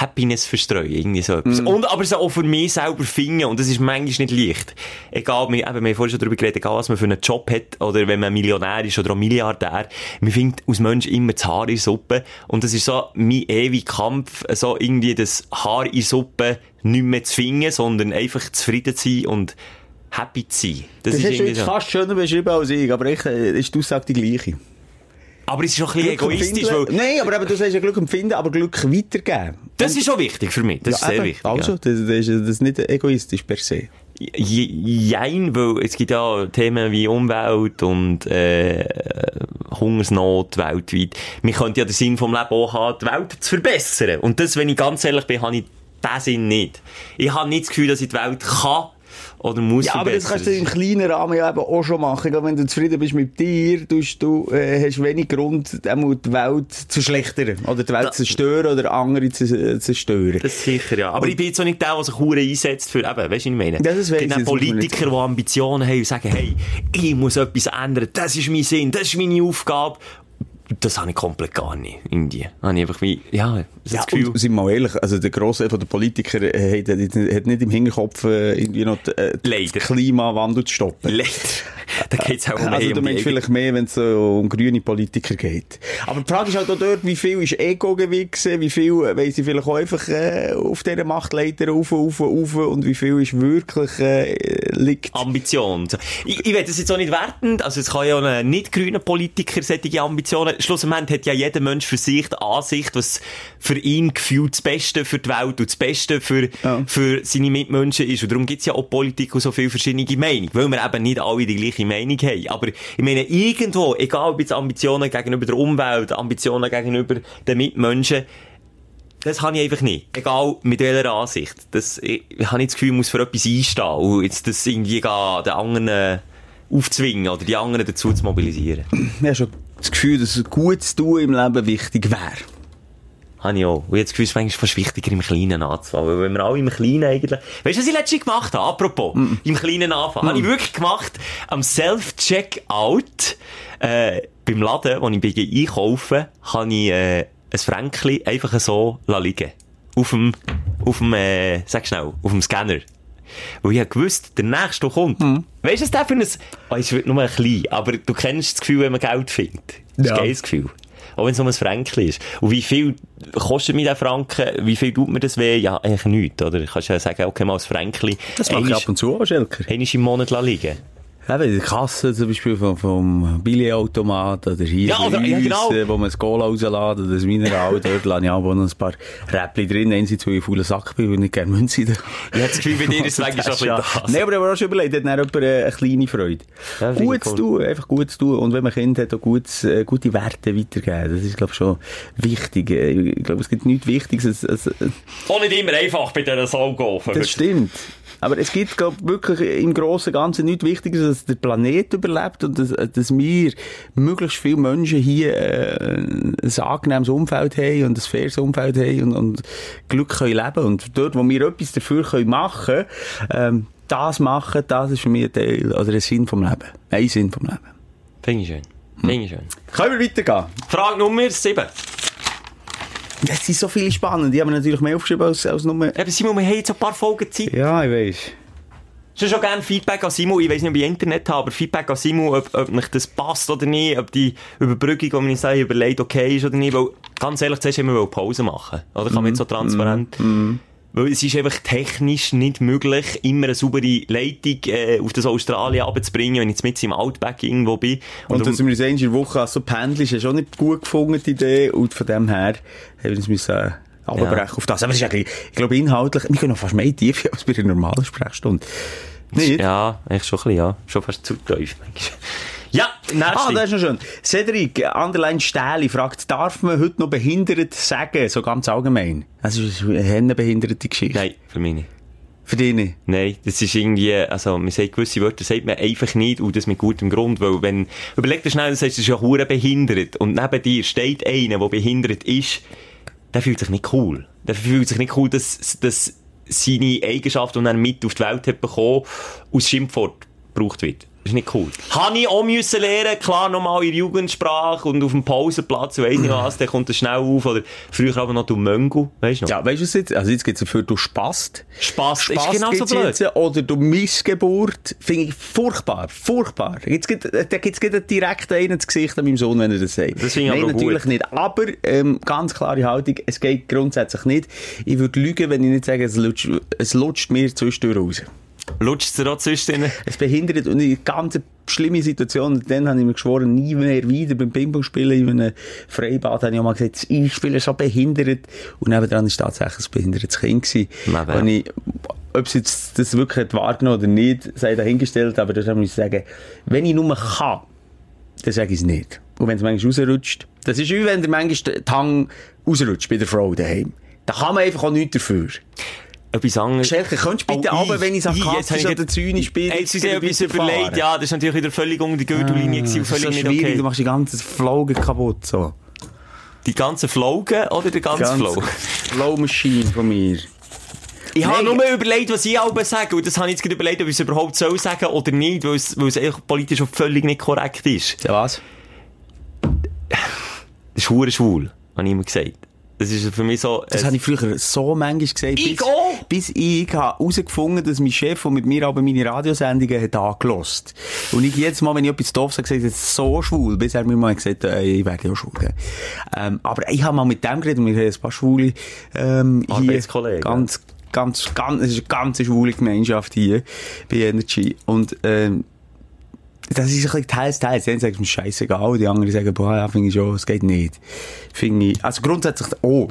Happiness verstreuen, irgendwie so etwas. Und aber so auch für mich selber finden, und das ist manchmal nicht leicht. Egal, wir, eben, wir haben vorhin schon darüber geredet, egal was man für einen Job hat, oder wenn man Millionär ist oder auch Milliardär, man findet aus Menschen immer das Haar in der Suppe. Und das ist so mein ewiger Kampf, so irgendwie das Haar in der Suppe nicht mehr zu finden, sondern einfach zufrieden zu sein und happy zu sein. Das, Das, ist hast du jetzt so. fast schöner beschrieben als ich, aber ich, äh, ist die Aussage die gleiche. Aber es ist auch ein bisschen Glück egoistisch, weil Nein, aber eben, du sagst ja Glück empfinden, aber Glück weitergeben. das ist auch wichtig für mich. Das ist sehr eben. wichtig. Also, ja. das, das, ist, das ist nicht egoistisch per se. Je- Jein, weil es gibt ja Themen wie Umwelt und äh, Hungersnot weltweit. Wir könnten ja den Sinn vom Leben auch haben, die Welt zu verbessern. Und das, wenn ich ganz ehrlich bin, habe ich diesen Sinn nicht. Ich habe nicht das Gefühl, dass ich die Welt kann oder muss Ja, aber das kannst du im kleinen Rahmen ja eben auch schon machen. Gerade wenn du zufrieden bist mit dir, tust du, äh, hast wenig Grund, die Welt zu verschlechtern. Oder die Welt zu zerstören oder andere zu äh, zerstören. Das sicher, ja. Aber ich bin jetzt auch nicht der, der sich hure einsetzt für, eben, weißt du, was ich meine? Das man nicht Politiker, die Ambitionen haben und sagen, hey, ich muss etwas ändern, das ist mein Sinn, das ist meine Aufgabe. Das habe ich komplett gar nicht, Indien. Habe ich einfach wie, ja, das Ja, Gefühl. und sind wir mal ehrlich, also der Grosse von den Politikern äh, hat, hat, nicht im Hinterkopf äh, irgendwie noch die, äh, den. Klimawandel zu stoppen. Leider. Da geht's auch um Also mehr du die meinst vielleicht mehr, wenn es um grüne Politiker geht. Aber die Frage ist halt auch dort, wie viel ist Ego gewichsen, wie viel äh, weiss ich vielleicht auch einfach äh, auf dieser Machtleiter rauf, rauf, rauf und wie viel ist wirklich äh, liegt. Ambition. Ich, ich will das jetzt auch nicht wertend, also es kann ja auch ein nicht grüner Politiker solche Ambitionen, schlussendlich hat ja jeder Mensch für sich die Ansicht, was für ihn gefühlt das Beste für die Welt und das Beste für, Ja. für seine Mitmenschen ist. Und darum gibt's ja auch Politik und so viele verschiedene Meinungen, weil wir eben nicht alle die gleiche Meinung haben. Aber ich meine, irgendwo, egal ob jetzt Ambitionen gegenüber der Umwelt, Ambitionen gegenüber den Mitmenschen, das habe ich einfach nicht. Egal mit welcher Ansicht. Das, ich, ich habe nicht das Gefühl, ich muss für etwas einstehen und jetzt das irgendwie den anderen äh, aufzwingen oder die anderen dazu zu mobilisieren. Habe schon das Gefühl, dass gut zu tun im Leben wichtig wäre. Habe ich auch. Und jetzt Gefühl, es ist manchmal fast wichtiger, im Kleinen anzufangen. Weil wenn wir alle im Kleinen eigentlich... Weißt du, was ich letztens gemacht habe? Apropos, im Kleinen anfangen. Habe ich wirklich gemacht, am Self-Checkout, äh, beim Laden, wo ich bin einkaufen, habe ich, äh, ein Fränkli einfach so liegen. Auf dem, auf dem, äh, sag schnell, auf dem Scanner. Weil ich gewusst, der nächste, der kommt. Weißt du, was der für ein, oh, wird nur ein klein, aber du kennst das Gefühl, wenn man Geld findet. Das ist Ja. ein geiles Gefühl. Auch wenn es nur ein Fränkli ist. Und wie viel kostet mir der Franken? Wie viel tut mir das weh? Ja, eigentlich nichts, oder? Du kannst ja sagen, okay, mal ein Fränkli. Das mache ich ab und zu Schelker. Einmal im Monat lassen liegen. Eben, in der Kasse zum Beispiel vom, vom Billigautomat oder hier Ja, oder- bei ja, genau. äh, wo man das Cola rausladen oder das Mineral, dort lasse ich auch noch ein paar Räppchen drin, einerseits, weil ich fauler Sack bin und nicht gerne Münze Ich habe das Gefühl, bei dir ist es manchmal schon ein bisschen das. Nein, aber ich habe auch schon überlegt, hat dann jemand äh, eine kleine Freude. Ja, gut ich zu cool. tun, einfach gut zu tun. Und wenn man Kind hat, auch gutes, äh, gute Werte weitergeben. Das ist, glaube ich, schon wichtig. Äh, Ich glaube, es gibt nichts Wichtiges als, als, als Auch nicht immer einfach bei diesen Saugofen. das stimmt. Aber es gibt, glaube ich, wirklich im Großen und Ganzen nichts Wichtiges, dass der Planet überlebt und dass, dass wir möglichst viele Menschen hier äh, ein angenehmes Umfeld haben und ein faires Umfeld haben und, und Glück können leben Und dort, wo wir etwas dafür können machen ähm, das machen, das ist für mich ein Teil, oder ein Sinn vom Leben. Ein Sinn vom Leben. Finde ich schön. Finde ich schön. Können wir weitergehen? Frage Nummer 7. Es sind so viele spannend. Die haben natürlich mehr aufgeschrieben als, als nur... Eben, Simon, wir haben jetzt ein paar Folgen Zeit. Ja, ich weiss. Schon schon gerne Feedback an Simon. Ich weiß nicht, ob ich Internet habe, aber Feedback an Simon, ob, ob mich das passt oder nicht, ob die Überbrückung, die ich sage, überlegt, okay ist oder nicht. Weil, ganz ehrlich, zuerst haben wir Pause machen. Oder kann man jetzt so transparent. Weil es ist einfach technisch nicht möglich, immer eine saubere Leitung äh, auf das Australien abzubringen, wenn ich jetzt mit im Outback irgendwo bin. Und darum- dass wir uns in der Woche also pendeln, ist auch nicht gut gefunden, die Idee. Und von dem her haben wir uns müssen, äh, abbrechen auf das. Aber es ist eigentlich, ich glaube, inhaltlich, wir können noch fast mehr Tiefe als bei einer normalen Sprechstunde. Nicht? Ja, echt schon ein bisschen, ja. Schon fast zu tief, manchmal. Ja, nächste. Ah, das ist noch schön. Cedric, Anderlein Stähli fragt, darf man heute noch behindert sagen? So ganz allgemein. Das ist eine hennenbehinderte Geschichte. Nein, für mich nicht. Für dich nicht? Nein, das ist irgendwie, also, man sagt gewisse Wörter, sagt man einfach nicht, und das mit gutem Grund, weil wenn, überleg dir schnell, du sagst, das ist ja hure behindert, und neben dir steht einer, der behindert ist, der fühlt sich nicht cool. Der fühlt sich nicht cool, dass, dass seine Eigenschaft, die er mit auf die Welt hat bekommen, aus Schimpfwort gebraucht wird. Das ist nicht cool. Habe ich auch müssen lernen, klar nochmal in Jugendsprache und auf dem Pausenplatz, weiss nicht was, dann kommt er schnell auf, oder früher aber noch du Möngu, weißt du noch? Ja, weißt du was jetzt? Also jetzt gibt es dafür, du Spast. Spaß, ist Spaß genauso gibt's blöd. jetzt, oder du Missgeburt, finde ich furchtbar, furchtbar. Jetzt gibt, da gibt es direkt einen ins Gesicht an meinem Sohn, wenn er das sagt. Das finde ich Nein, natürlich gut. nicht. Aber, ähm, ganz klare Haltung, es geht grundsätzlich nicht. Ich würde lügen, wenn ich nicht sage, es lutscht, es lutscht mir zwischendurch raus. Lutscht es dir auch zwischendrin? Es behindert und eine ganz schlimme Situation. Und dann habe ich mir geschworen, nie mehr wieder beim Ping-Pong-Spielen in einem Freibad habe ich auch mal gesagt, ich spiele so behindert. Und nebenan war tatsächlich ein behindertes Kind. gewesen. Ich, ob sie jetzt das wirklich wahrgenommen oder nicht, sei dahingestellt, aber das muss ich sagen, wenn ich nur kann, dann sage ich es nicht. Und wenn es manchmal rausrutscht, das ist wie wenn der manchmal die Hang rausrutscht bei der Frau daheim. Da kann man einfach auch nichts dafür. Etwas anderes. Schelke, könntest du bitte Oh, runter, wenn ich sarkastisch jetzt ich oder zynisch bin? Sie haben etwas überlegt, ja, das ist natürlich wieder völlig unter die Gürtellinie gewesen und Das ist völlig so nicht okay. du machst die ganze Flogen kaputt, so. Die ganze Flogen oder der ganze Ganz Flow? Flow Machine von mir. Ich habe nur überlegt, was ich alle sage. Und das habe ich jetzt überlegt, ob ich es überhaupt soll sagen oder nicht, weil es, weil es politisch auch völlig nicht korrekt ist. Ja, was? Das ist schwul, habe ich immer gesagt. Das ist für mich so... Das habe ich früher so manchmal gesagt. Ich bis, auch. bis ich herausgefunden habe, dass mein Chef, der mit mir aber meine Radiosendungen hat angelost. Und ich jedes Mal, wenn ich etwas doof sage, das ist so schwul. Bis er mir mal gesagt hat, äh, ich werde ja schwul. Ähm, aber ich habe mal mit dem geredet und wir haben ein paar schwule, ähm. Arbeitskollegen. Ganz, ganz, ganz, es ist eine ganz schwule Gemeinschaft hier bei Energy. Und, ähm, das ist ein bisschen teils, teils. Die einen sagen, es ist mir scheißegal, die anderen sagen, boah, ja, finde ich schon, es geht nicht. Finde ich, also grundsätzlich, oh,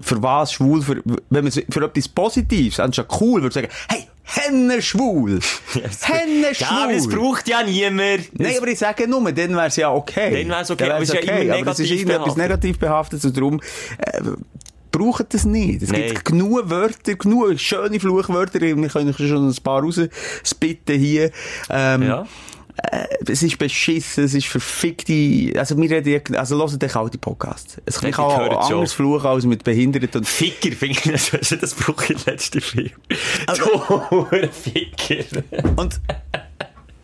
für was schwul, für, wenn man für etwas Positives, anstatt cool, würde sagen, hey, Henne schwul! Henne schwul! Ja, das braucht ja niemand. Nein, aber ich sage nur, dann wäre es ja okay. Dann wär's okay, Dann aber es ist ja immer aber es ist negativ irgendetwas behaftet. negativ behaftet und darum, äh, braucht das nicht. Es Nein. gibt genug Wörter, genug schöne Fluchwörter, wir können schon ein paar rausspitten hier. Ähm, Ja. Äh, es ist beschissen, es ist verfickte, also wir reden, also hört den kalte Podcast. Es Ja, kann ich auch es schon. anders fluchen als mit Behinderten und Ficker, finde ich, das, das brauche ich im letzten Film. Also- Ficker. Und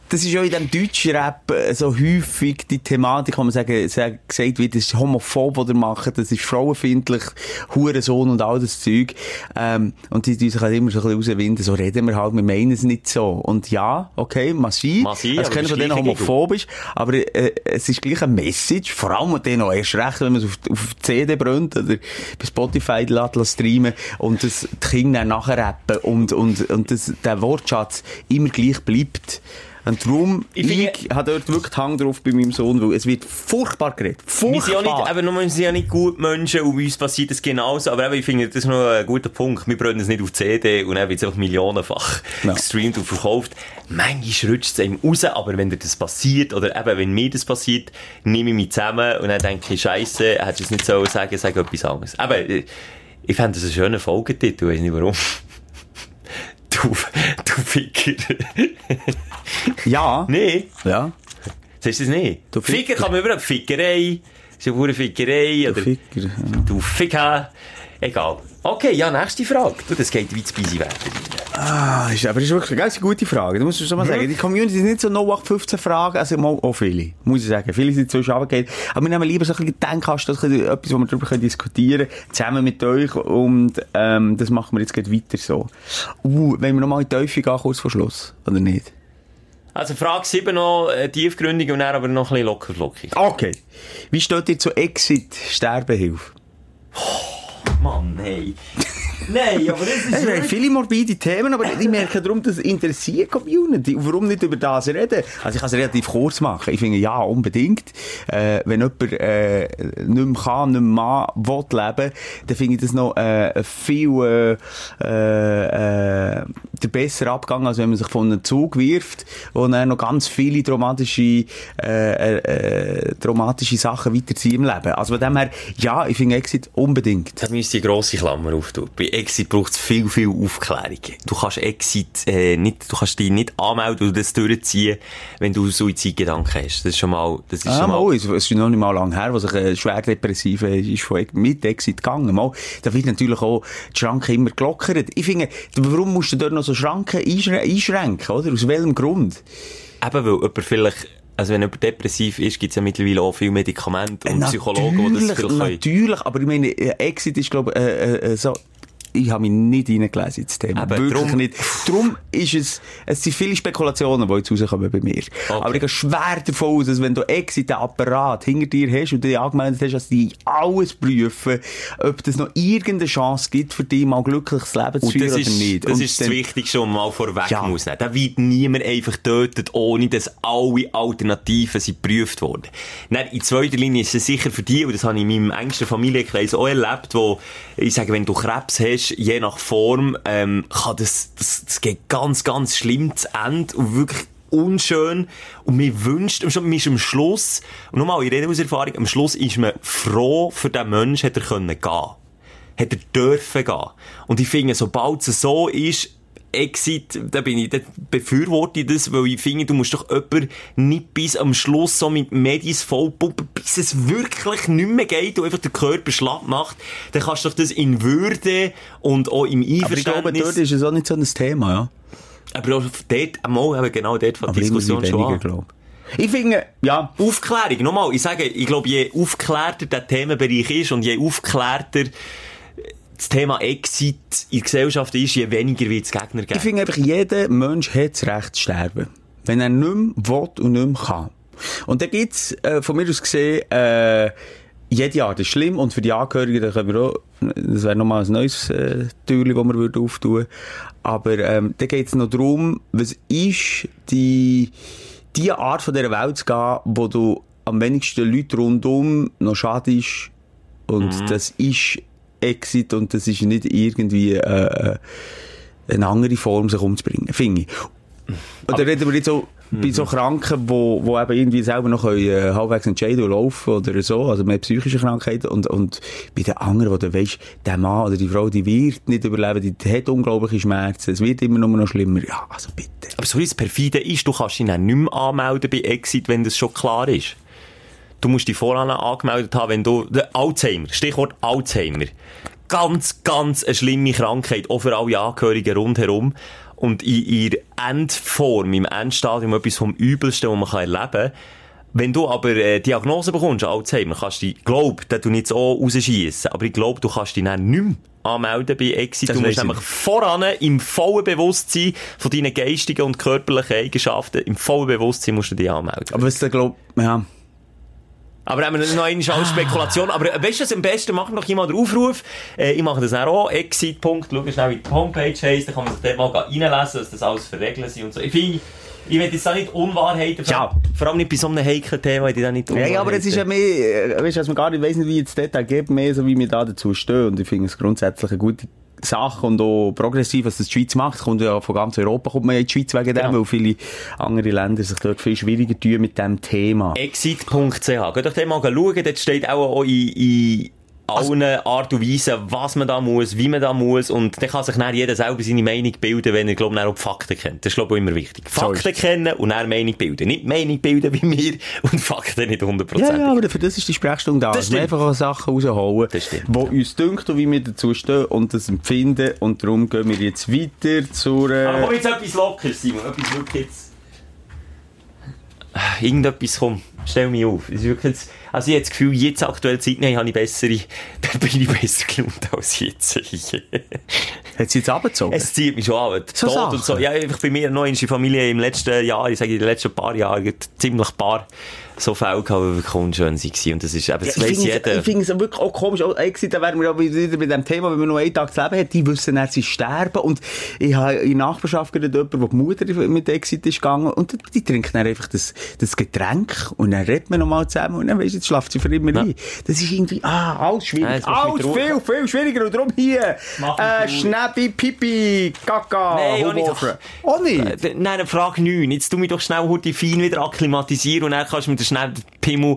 das ist ja in dem deutschen Rap äh, so häufig die Thematik, wo man sagen, sagen, gesagt wird, das ist homophob, was ihr macht, das ist frauenfindlich, Hurensohn und all das Zeug. Ähm, und die, die sich halt immer so ein bisschen rauswinden, so reden wir halt, wir meinen es nicht so. Und ja, okay, massiv. Mag sein, also das von denen homophobisch, aber äh, es ist gleich ein Message, vor allem denen auch erst recht, wenn man es auf, auf CD brennt oder bei Spotify lässt, lässt streamen und das die Kinder nachher rappen und, und, und das, der Wortschatz immer gleich bleibt. Und darum, Ich ich, habe dort wirklich Hang drauf bei meinem Sohn, weil es wird furchtbar geredet. Wir sind ja Furchtbar. nicht, aber nur, wir sind ja nicht gut Menschen und uns passiert das genauso. Aber eben, ich finde, das ist noch ein guter Punkt. Wir brennen es nicht auf CD und dann wird es einfach millionenfach Ja. gestreamt und verkauft. Manchmal rutscht es einem raus, aber wenn dir das passiert, oder eben, wenn mir das passiert, nehme ich mich zusammen und dann denke ich, Scheiße, hättest du es nicht so sagen, sag etwas anderes. Aber, äh, ich fände das einen schönen Folgetitel, ich weiß nicht warum. Du, du Ficker. Ja. nee. Ja. Sagst du das nicht? Du Ficker Ficker. kann man überall, Fickerei, ist ja pure Fickerei, oder Ficker. Ja. du Ficker. Egal. Okay, ja, nächste Frage. Du, das geht weit busy werden. Ah, ist, aber das ist wirklich eine gute Frage. Du musst schon mal sagen, die Community ist nicht so 0815 Fragen, also mal auch viele, muss ich sagen. Viele sind zwischen runtergefallen. Aber wir nehmen lieber so ein bisschen Denkasten, das ist etwas, wo wir darüber diskutieren können, zusammen mit euch. Und ähm, das machen wir jetzt gleich weiter so. Uh, wenn wir nochmal in die Teufel gehen, kurz vor Schluss, oder nicht? Also Frage 7 noch äh, tiefgründig und dann aber noch ein bisschen locker flockig. Okay. Wie steht ihr zu Exit Sterbehilfe? Mann, nein. Nein, aber das Es sind viele morbide Themen, aber ich merke darum, das interessiert die Community. Und warum nicht über das reden? Also ich kann es relativ kurz machen. Ich finde, ja, unbedingt. Äh, wenn jemand äh, nicht mehr kann, nicht mehr will leben, dann finde ich das noch äh, viel äh, äh, der bessere Abgang, als wenn man sich von einem Zug wirft, wo dann noch ganz viele traumatische, äh, äh, traumatische Sachen weiterziehen im Leben. Also von dem her, ja, ich finde Exit unbedingt. Da müsste ich eine grosse Klammer auftun. Bei Exit braucht es viel, viel Aufklärung. Du kannst Exit äh, nicht, du kannst dich nicht anmelden und das durchziehen, wenn du Suizidgedanken hast. Das ist schon mal, das ist Ah, schon mal... mal, es ist noch nicht mal lang her, wo sich ein schwer depressiver ist von, mit Exit gegangen. Mal, da wird natürlich auch die Schranke immer gelockert. Ich finde, warum musst du dort noch so Schranken einschrä- einschränken, oder? Aus welchem Grund? Eben, weil jemand vielleicht, also wenn jemand depressiv ist, gibt es ja mittlerweile auch viele Medikamente und Psychologen, die das Natürlich, vielleicht können. natürlich, aber ich meine, äh, Exit ist, glaube ich, äh, äh, so, ich habe mich nicht reingelesen ins Thema. Aber Wirklich drum- nicht. Darum ist es, es sind viele Spekulationen, die jetzt rauskommen bei mir. Aber ich gehe schwer davon aus, dass wenn du Exit, den Apparat hinter dir hast und dich angemeldet hast, dass die alles prüfen, ob es noch irgendeine Chance gibt, für dich mal glückliches Leben zu Und führen das ist, oder nicht. das Und ist das dann- Wichtigste, was man mal vorweg Ja. muss nehmen. Da wird niemand einfach getötet, ohne dass alle Alternativen sind geprüft wurden. Dann, in zweiter Linie ist es sicher für die, und das habe ich in meinem engsten Familienkreis auch erlebt, wo, ich sage, wenn du Krebs hast, je nach Form, ähm, kann das, das, das geht ganz, ganz schlimm zu Ende und wirklich unschön. Und mir wünscht, man ist am Schluss, und nochmal, ich rede aus Erfahrung, am Schluss ist man froh für den Menschen, hat er können gehen. Hat er dürfen gehen. Und ich finde, sobald es so ist, Exit, da bin ich, da befürworte ich das, weil ich finde, du musst doch jemanden nicht bis am Schluss so mit Medis vollpumpen, bis es wirklich nicht mehr geht und einfach der Körper schlapp macht. Dann kannst du doch das in Würde und auch im aber ich glaube, Einverständnis... dort ist es auch nicht so ein Thema, ja. Aber auch dort, einmal, eben genau dort immer Diskussion schon weniger, an. glaube Ich finde, ja. Aufklärung, nochmal, ich sage, ich glaube, je aufklärter der Themenbereich ist und je aufklärter das Thema Exit in der Gesellschaft ist, je weniger wird es Gegner geben. Ich finde einfach, jeder Mensch hat das Recht zu sterben. Wenn er nicht mehr will und nicht mehr kann. Und da gibt's, äh, von mir aus gesehen, äh, jede Art ist schlimm und für die Angehörigen, da können wir auch, das wäre nochmal ein neues äh, Türchen, das wir würden auftun Aber ähm, da geht es noch darum, was ist die, die Art von dieser Welt zu gehen, wo du am wenigsten Leute rundum noch schadest und Mhm. das ist Exit und das ist nicht irgendwie äh, eine andere Form, sich umzubringen, finde ich. Und da reden wir jetzt so bei so Kranken, wo, wo eben irgendwie selber noch können, äh, halbwegs entscheiden und laufen oder so, also mehr psychische Krankheiten und, und bei den anderen, wo du weisst, der Mann oder die Frau, die wird nicht überleben, die hat unglaubliche Schmerzen, es wird immer nur noch schlimmer. Ja, also bitte. Aber so wie das perfide ist, du kannst dich dann nicht mehr anmelden bei Exit, wenn das schon klar ist. Du musst dich voran angemeldet haben, wenn du, der Alzheimer, Stichwort Alzheimer. Ganz, ganz eine schlimme Krankheit, auch für alle Angehörigen rundherum. Und in ihrer Endform, im Endstadium etwas vom Übelsten, was man erleben kann. Wenn du aber äh, Diagnose bekommst, Alzheimer, kannst du glaub, da du nicht so rausschiessen, aber ich glaube, du kannst dich dann nicht mehr anmelden bei Exit. Das du musst nämlich voran im vollen Bewusstsein von deinen geistigen und körperlichen Eigenschaften, im vollen Bewusstsein musst du dich anmelden. Aber was da glaub, ja. Aber haben wir noch eine als Spekulation. Aber weißt du, was am besten macht noch jemand den Aufruf? Äh, ich mache das auch. Exit. Schau schnell, wie die Homepage heisst. Dann kann man sich dort mal reinlesen, dass das alles für Regeln sind und so. Ich finde, ich will jetzt da nicht Unwahrheiten. Ja. Vor allem nicht bei so einem heiklen Thema, ich da nicht Ja, ja, aber es ist ja mehr, äh, weißt du, dass man gar nicht weiss nicht, wie jetzt Detail gibt, mehr so wie wir da dazu stehen. Und ich finde es grundsätzlich eine gute Sache und auch progressiv, was das die Schweiz macht. Kommt ja von ganz Europa, kommt man ja in die Schweiz wegen dem, Genau. weil viele andere Länder sich dort viel schwieriger tun mit dem Thema. Exit.ch. Geht euch den mal schauen, dort steht auch, auch in, in allen Art und Weisen, was man da muss, wie man da muss. Und dann kann sich dann jeder selber seine Meinung bilden, wenn er, glaube ich, auch die Fakten kennt. Das ist, glaube ich, immer wichtig. So Fakten es. kennen und dann Meinung bilden. Nicht Meinung bilden wie wir und Fakten nicht 100%. Ja, ja, aber für das ist die Sprechstunde da. Das wir stimmt. einfach auch Sachen rausholen, Das stimmt, wo uns dünkt und wie wir dazu stehen und das empfinden. Und darum gehen wir jetzt weiter zur... Aber komm Äh, jetzt etwas Lockeres, Simon. Etwas wirklich jetzt... Irgendetwas, komm, stell mich auf. Ist wirklich jetzt, also ich habe das Gefühl, jetzt aktuell Zeit nehmen, habe ich bessere, da bin ich besser gelaunt als jetzt. hat sie jetzt abgezogen? Es zieht mich schon an. So Tod Sachen? und so. Ja, einfach bei mir noch in der Familie im letzten Jahr, ich sage in den letzten paar Jahren, ziemlich paar so Fälle gehabt, die wirklich unschön waren. Und das ist, eben, das Ja, weiss ich jeder. es- ich finde es wirklich auch komisch. Auch Exit, da wären wir auch wieder bei dem Thema, wenn man nur einen Tag zu leben hat, die wissen, er sie sterben. Und ich habe in der Nachbarschaft gerade jemanden, wo die Mutter mit Exit ist gegangen, und die, die trinken dann einfach das, das Getränk, und dann redet man nochmal zusammen, und dann weisst du, jetzt schlaft sie für immer ein. Das ist irgendwie, ah, alles schwierig. Ja, alles mit viel, viel schwieriger. Und darum hier, Mach äh, Schnäppi, Pipi, Kaka, Nein. Humorfrei. Auch nicht. Äh, Nein, Frage 9. Jetzt tu mich doch schnell heute fein wieder akklimatisieren und dann kannst du mir den schnell den Pimmel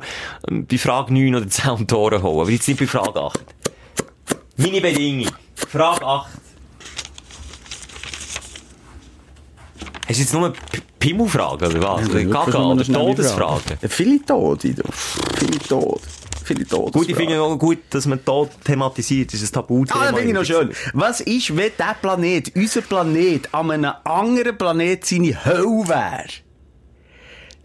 bei Frage 9 oder 10 um Ohren holen. Aber jetzt nicht bei Frage 8. Meine Bedingung. Frage 8. Hast du jetzt nur eine P- Pimmelfrage oder was? Oder Gaga oder Todesfrage? Ja, Viele Tote, du. Viele Tote. Gut, ich finde auch gut, dass man Tod thematisiert. Das ist ein Tabuthema. Ah, das finde ich noch schön. Was ist, wenn der Planet, unser Planet, an einem anderen Planet seine Hölle wäre?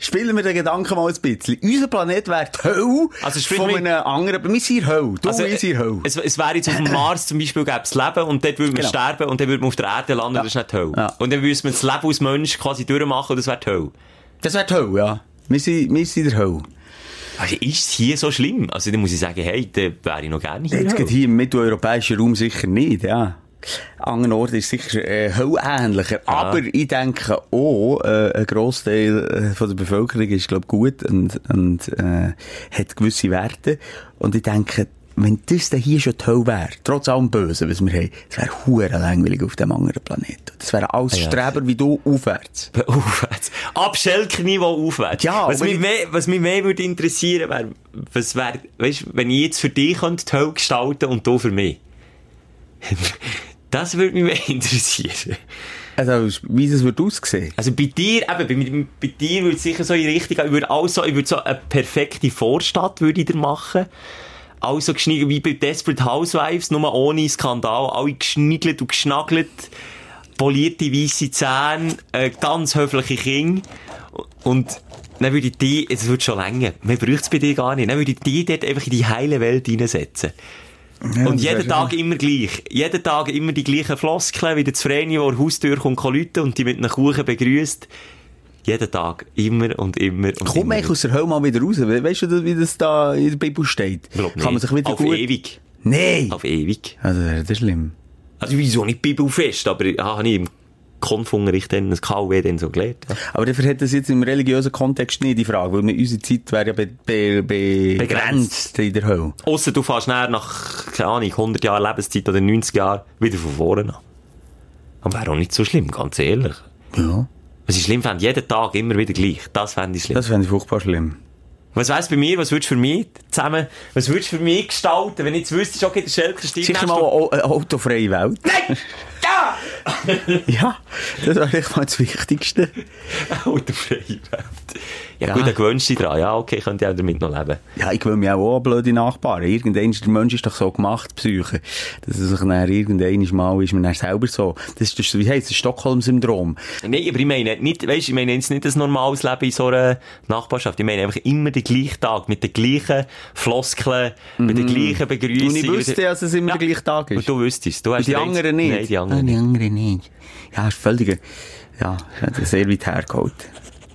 Spielen wir den Gedanken mal ein bisschen. Unser Planet wäre die Hölle Also, von einem anderen... Wir sind Hölle. Du, Also, wir sind Hölle. es, es wäre jetzt auf dem Mars zum Beispiel gäbe es Leben und dort würde man Genau. sterben und dann würde man auf der Erde landen, das ist nicht die Hölle. Ja. Und dann würde man das Leben als Mensch quasi durchmachen und das wäre die Hölle. Das wäre die Hölle, ja. Wir sind, wir sind der Hölle. Also ist es hier so schlimm? Also dann muss ich sagen, hey, da wäre ich noch gerne hier. Jetzt geht hier im mitteleuropäischen Raum sicher nicht, ja. An anderen Orten ist sicher äh, höllähnlicher. Aber ich denke auch, äh, ein Grossteil äh, von der Bevölkerung ist, glaube gut und, und äh, hat gewisse Werte. Und ich denke, wenn das dann hier schon Hölle wäre, trotz allem Bösen, was wir haben, es wäre hure langweilig auf dem anderen Planeten. Das wären alles ja. Streber wie du aufwärts. Aufwärts. Ab aufwärts. Ja, was mich, ich- mehr, was mich mehr würde interessieren, wäre, was wäre, weißt, wenn ich jetzt für dich könnte Hölle gestalten und du für mich. das würde mich mehr interessieren. Also, wie das wird aussehen. Also bei dir, eben, bei, bei dir würde es sicher so in die Richtung gehen, ich würde also, ich würde so eine perfekte Vorstadt würde ich dir machen. Also geschniegelt wie bei Desperate Housewives, nur ohne Skandal, alle geschniegelt und geschnagelt, polierte weisse Zähne, äh, ganz höfliche Kinder und dann würde ich die, es wird schon länger, man braucht es bei dir gar nicht, dann würde ich die dort einfach in die heile Welt hineinsetzen. Und das jeden Tag immer gleich. Jeden Tag immer die gleichen Floskeln, wie der Zvreni, der Haustür kommt, läuten und die mit einem Kuchen begrüßt. Jeden Tag. Immer und immer und Komm immer. aus der Hölle mal wieder raus. We- Weißt du, wie das da in der Bibel steht? Glaub Kann man sich wieder Auf gut... ewig. Nein! Auf ewig. Also, das ist schlimm. Also, wieso nicht Bibelfest? Aber, ah, habe ich im Konfunterricht dann, das KW dann so gelernt. Ja. Aber dafür hat das jetzt im religiösen Kontext nicht die Frage, weil unsere Zeit wäre ja be be be begrenzt in der Hölle. Ausser du fährst näher nach, keine Ahnung, 100 Jahren Lebenszeit oder 90 Jahren wieder von vorne an. Aber wäre auch nicht so schlimm, ganz ehrlich. Ja. Was ich schlimm fände, jeden Tag immer wieder gleich. Das fände ich schlimm. Das fände ich furchtbar schlimm. Was weiss bei mir, was würdest du für mich zusammen, was würdest du für mich gestalten, wenn ich jetzt wüsste, okay, der Schelker steigt Sicher mal eine, au- eine autofreie Welt. Nein! Ja! Ja, das wäre echt mal das Wichtigste. Autofreie Welt. Ja, Ja. gut, dann gewöhnst du dich dran. Ja, okay, könnte ich auch damit noch leben. Ja, ich will mich auch an blöde Nachbarn. Irgendwann ist der Mensch ist doch so gemacht, Psyche. Dass er sich dann irgendwann mal ist man dann selber so. Das ist das, wie heisst das, Stockholm-Syndrom. Nein, aber ich meine nicht, weißt, ich meine jetzt nicht ein normales Leben in so einer Nachbarschaft. Ich meine einfach immer den gleichen Tag, mit den gleichen Floskeln, mit den gleichen Begrüßungen. Und ich wüsste, dass es immer Ja. der gleiche Tag Und ist. du wüsstest. Du hast Und die anderen nicht. Nein, die anderen Ah, die anderen nicht. Ja, ist völlig, ja, sehr weit hergeholt.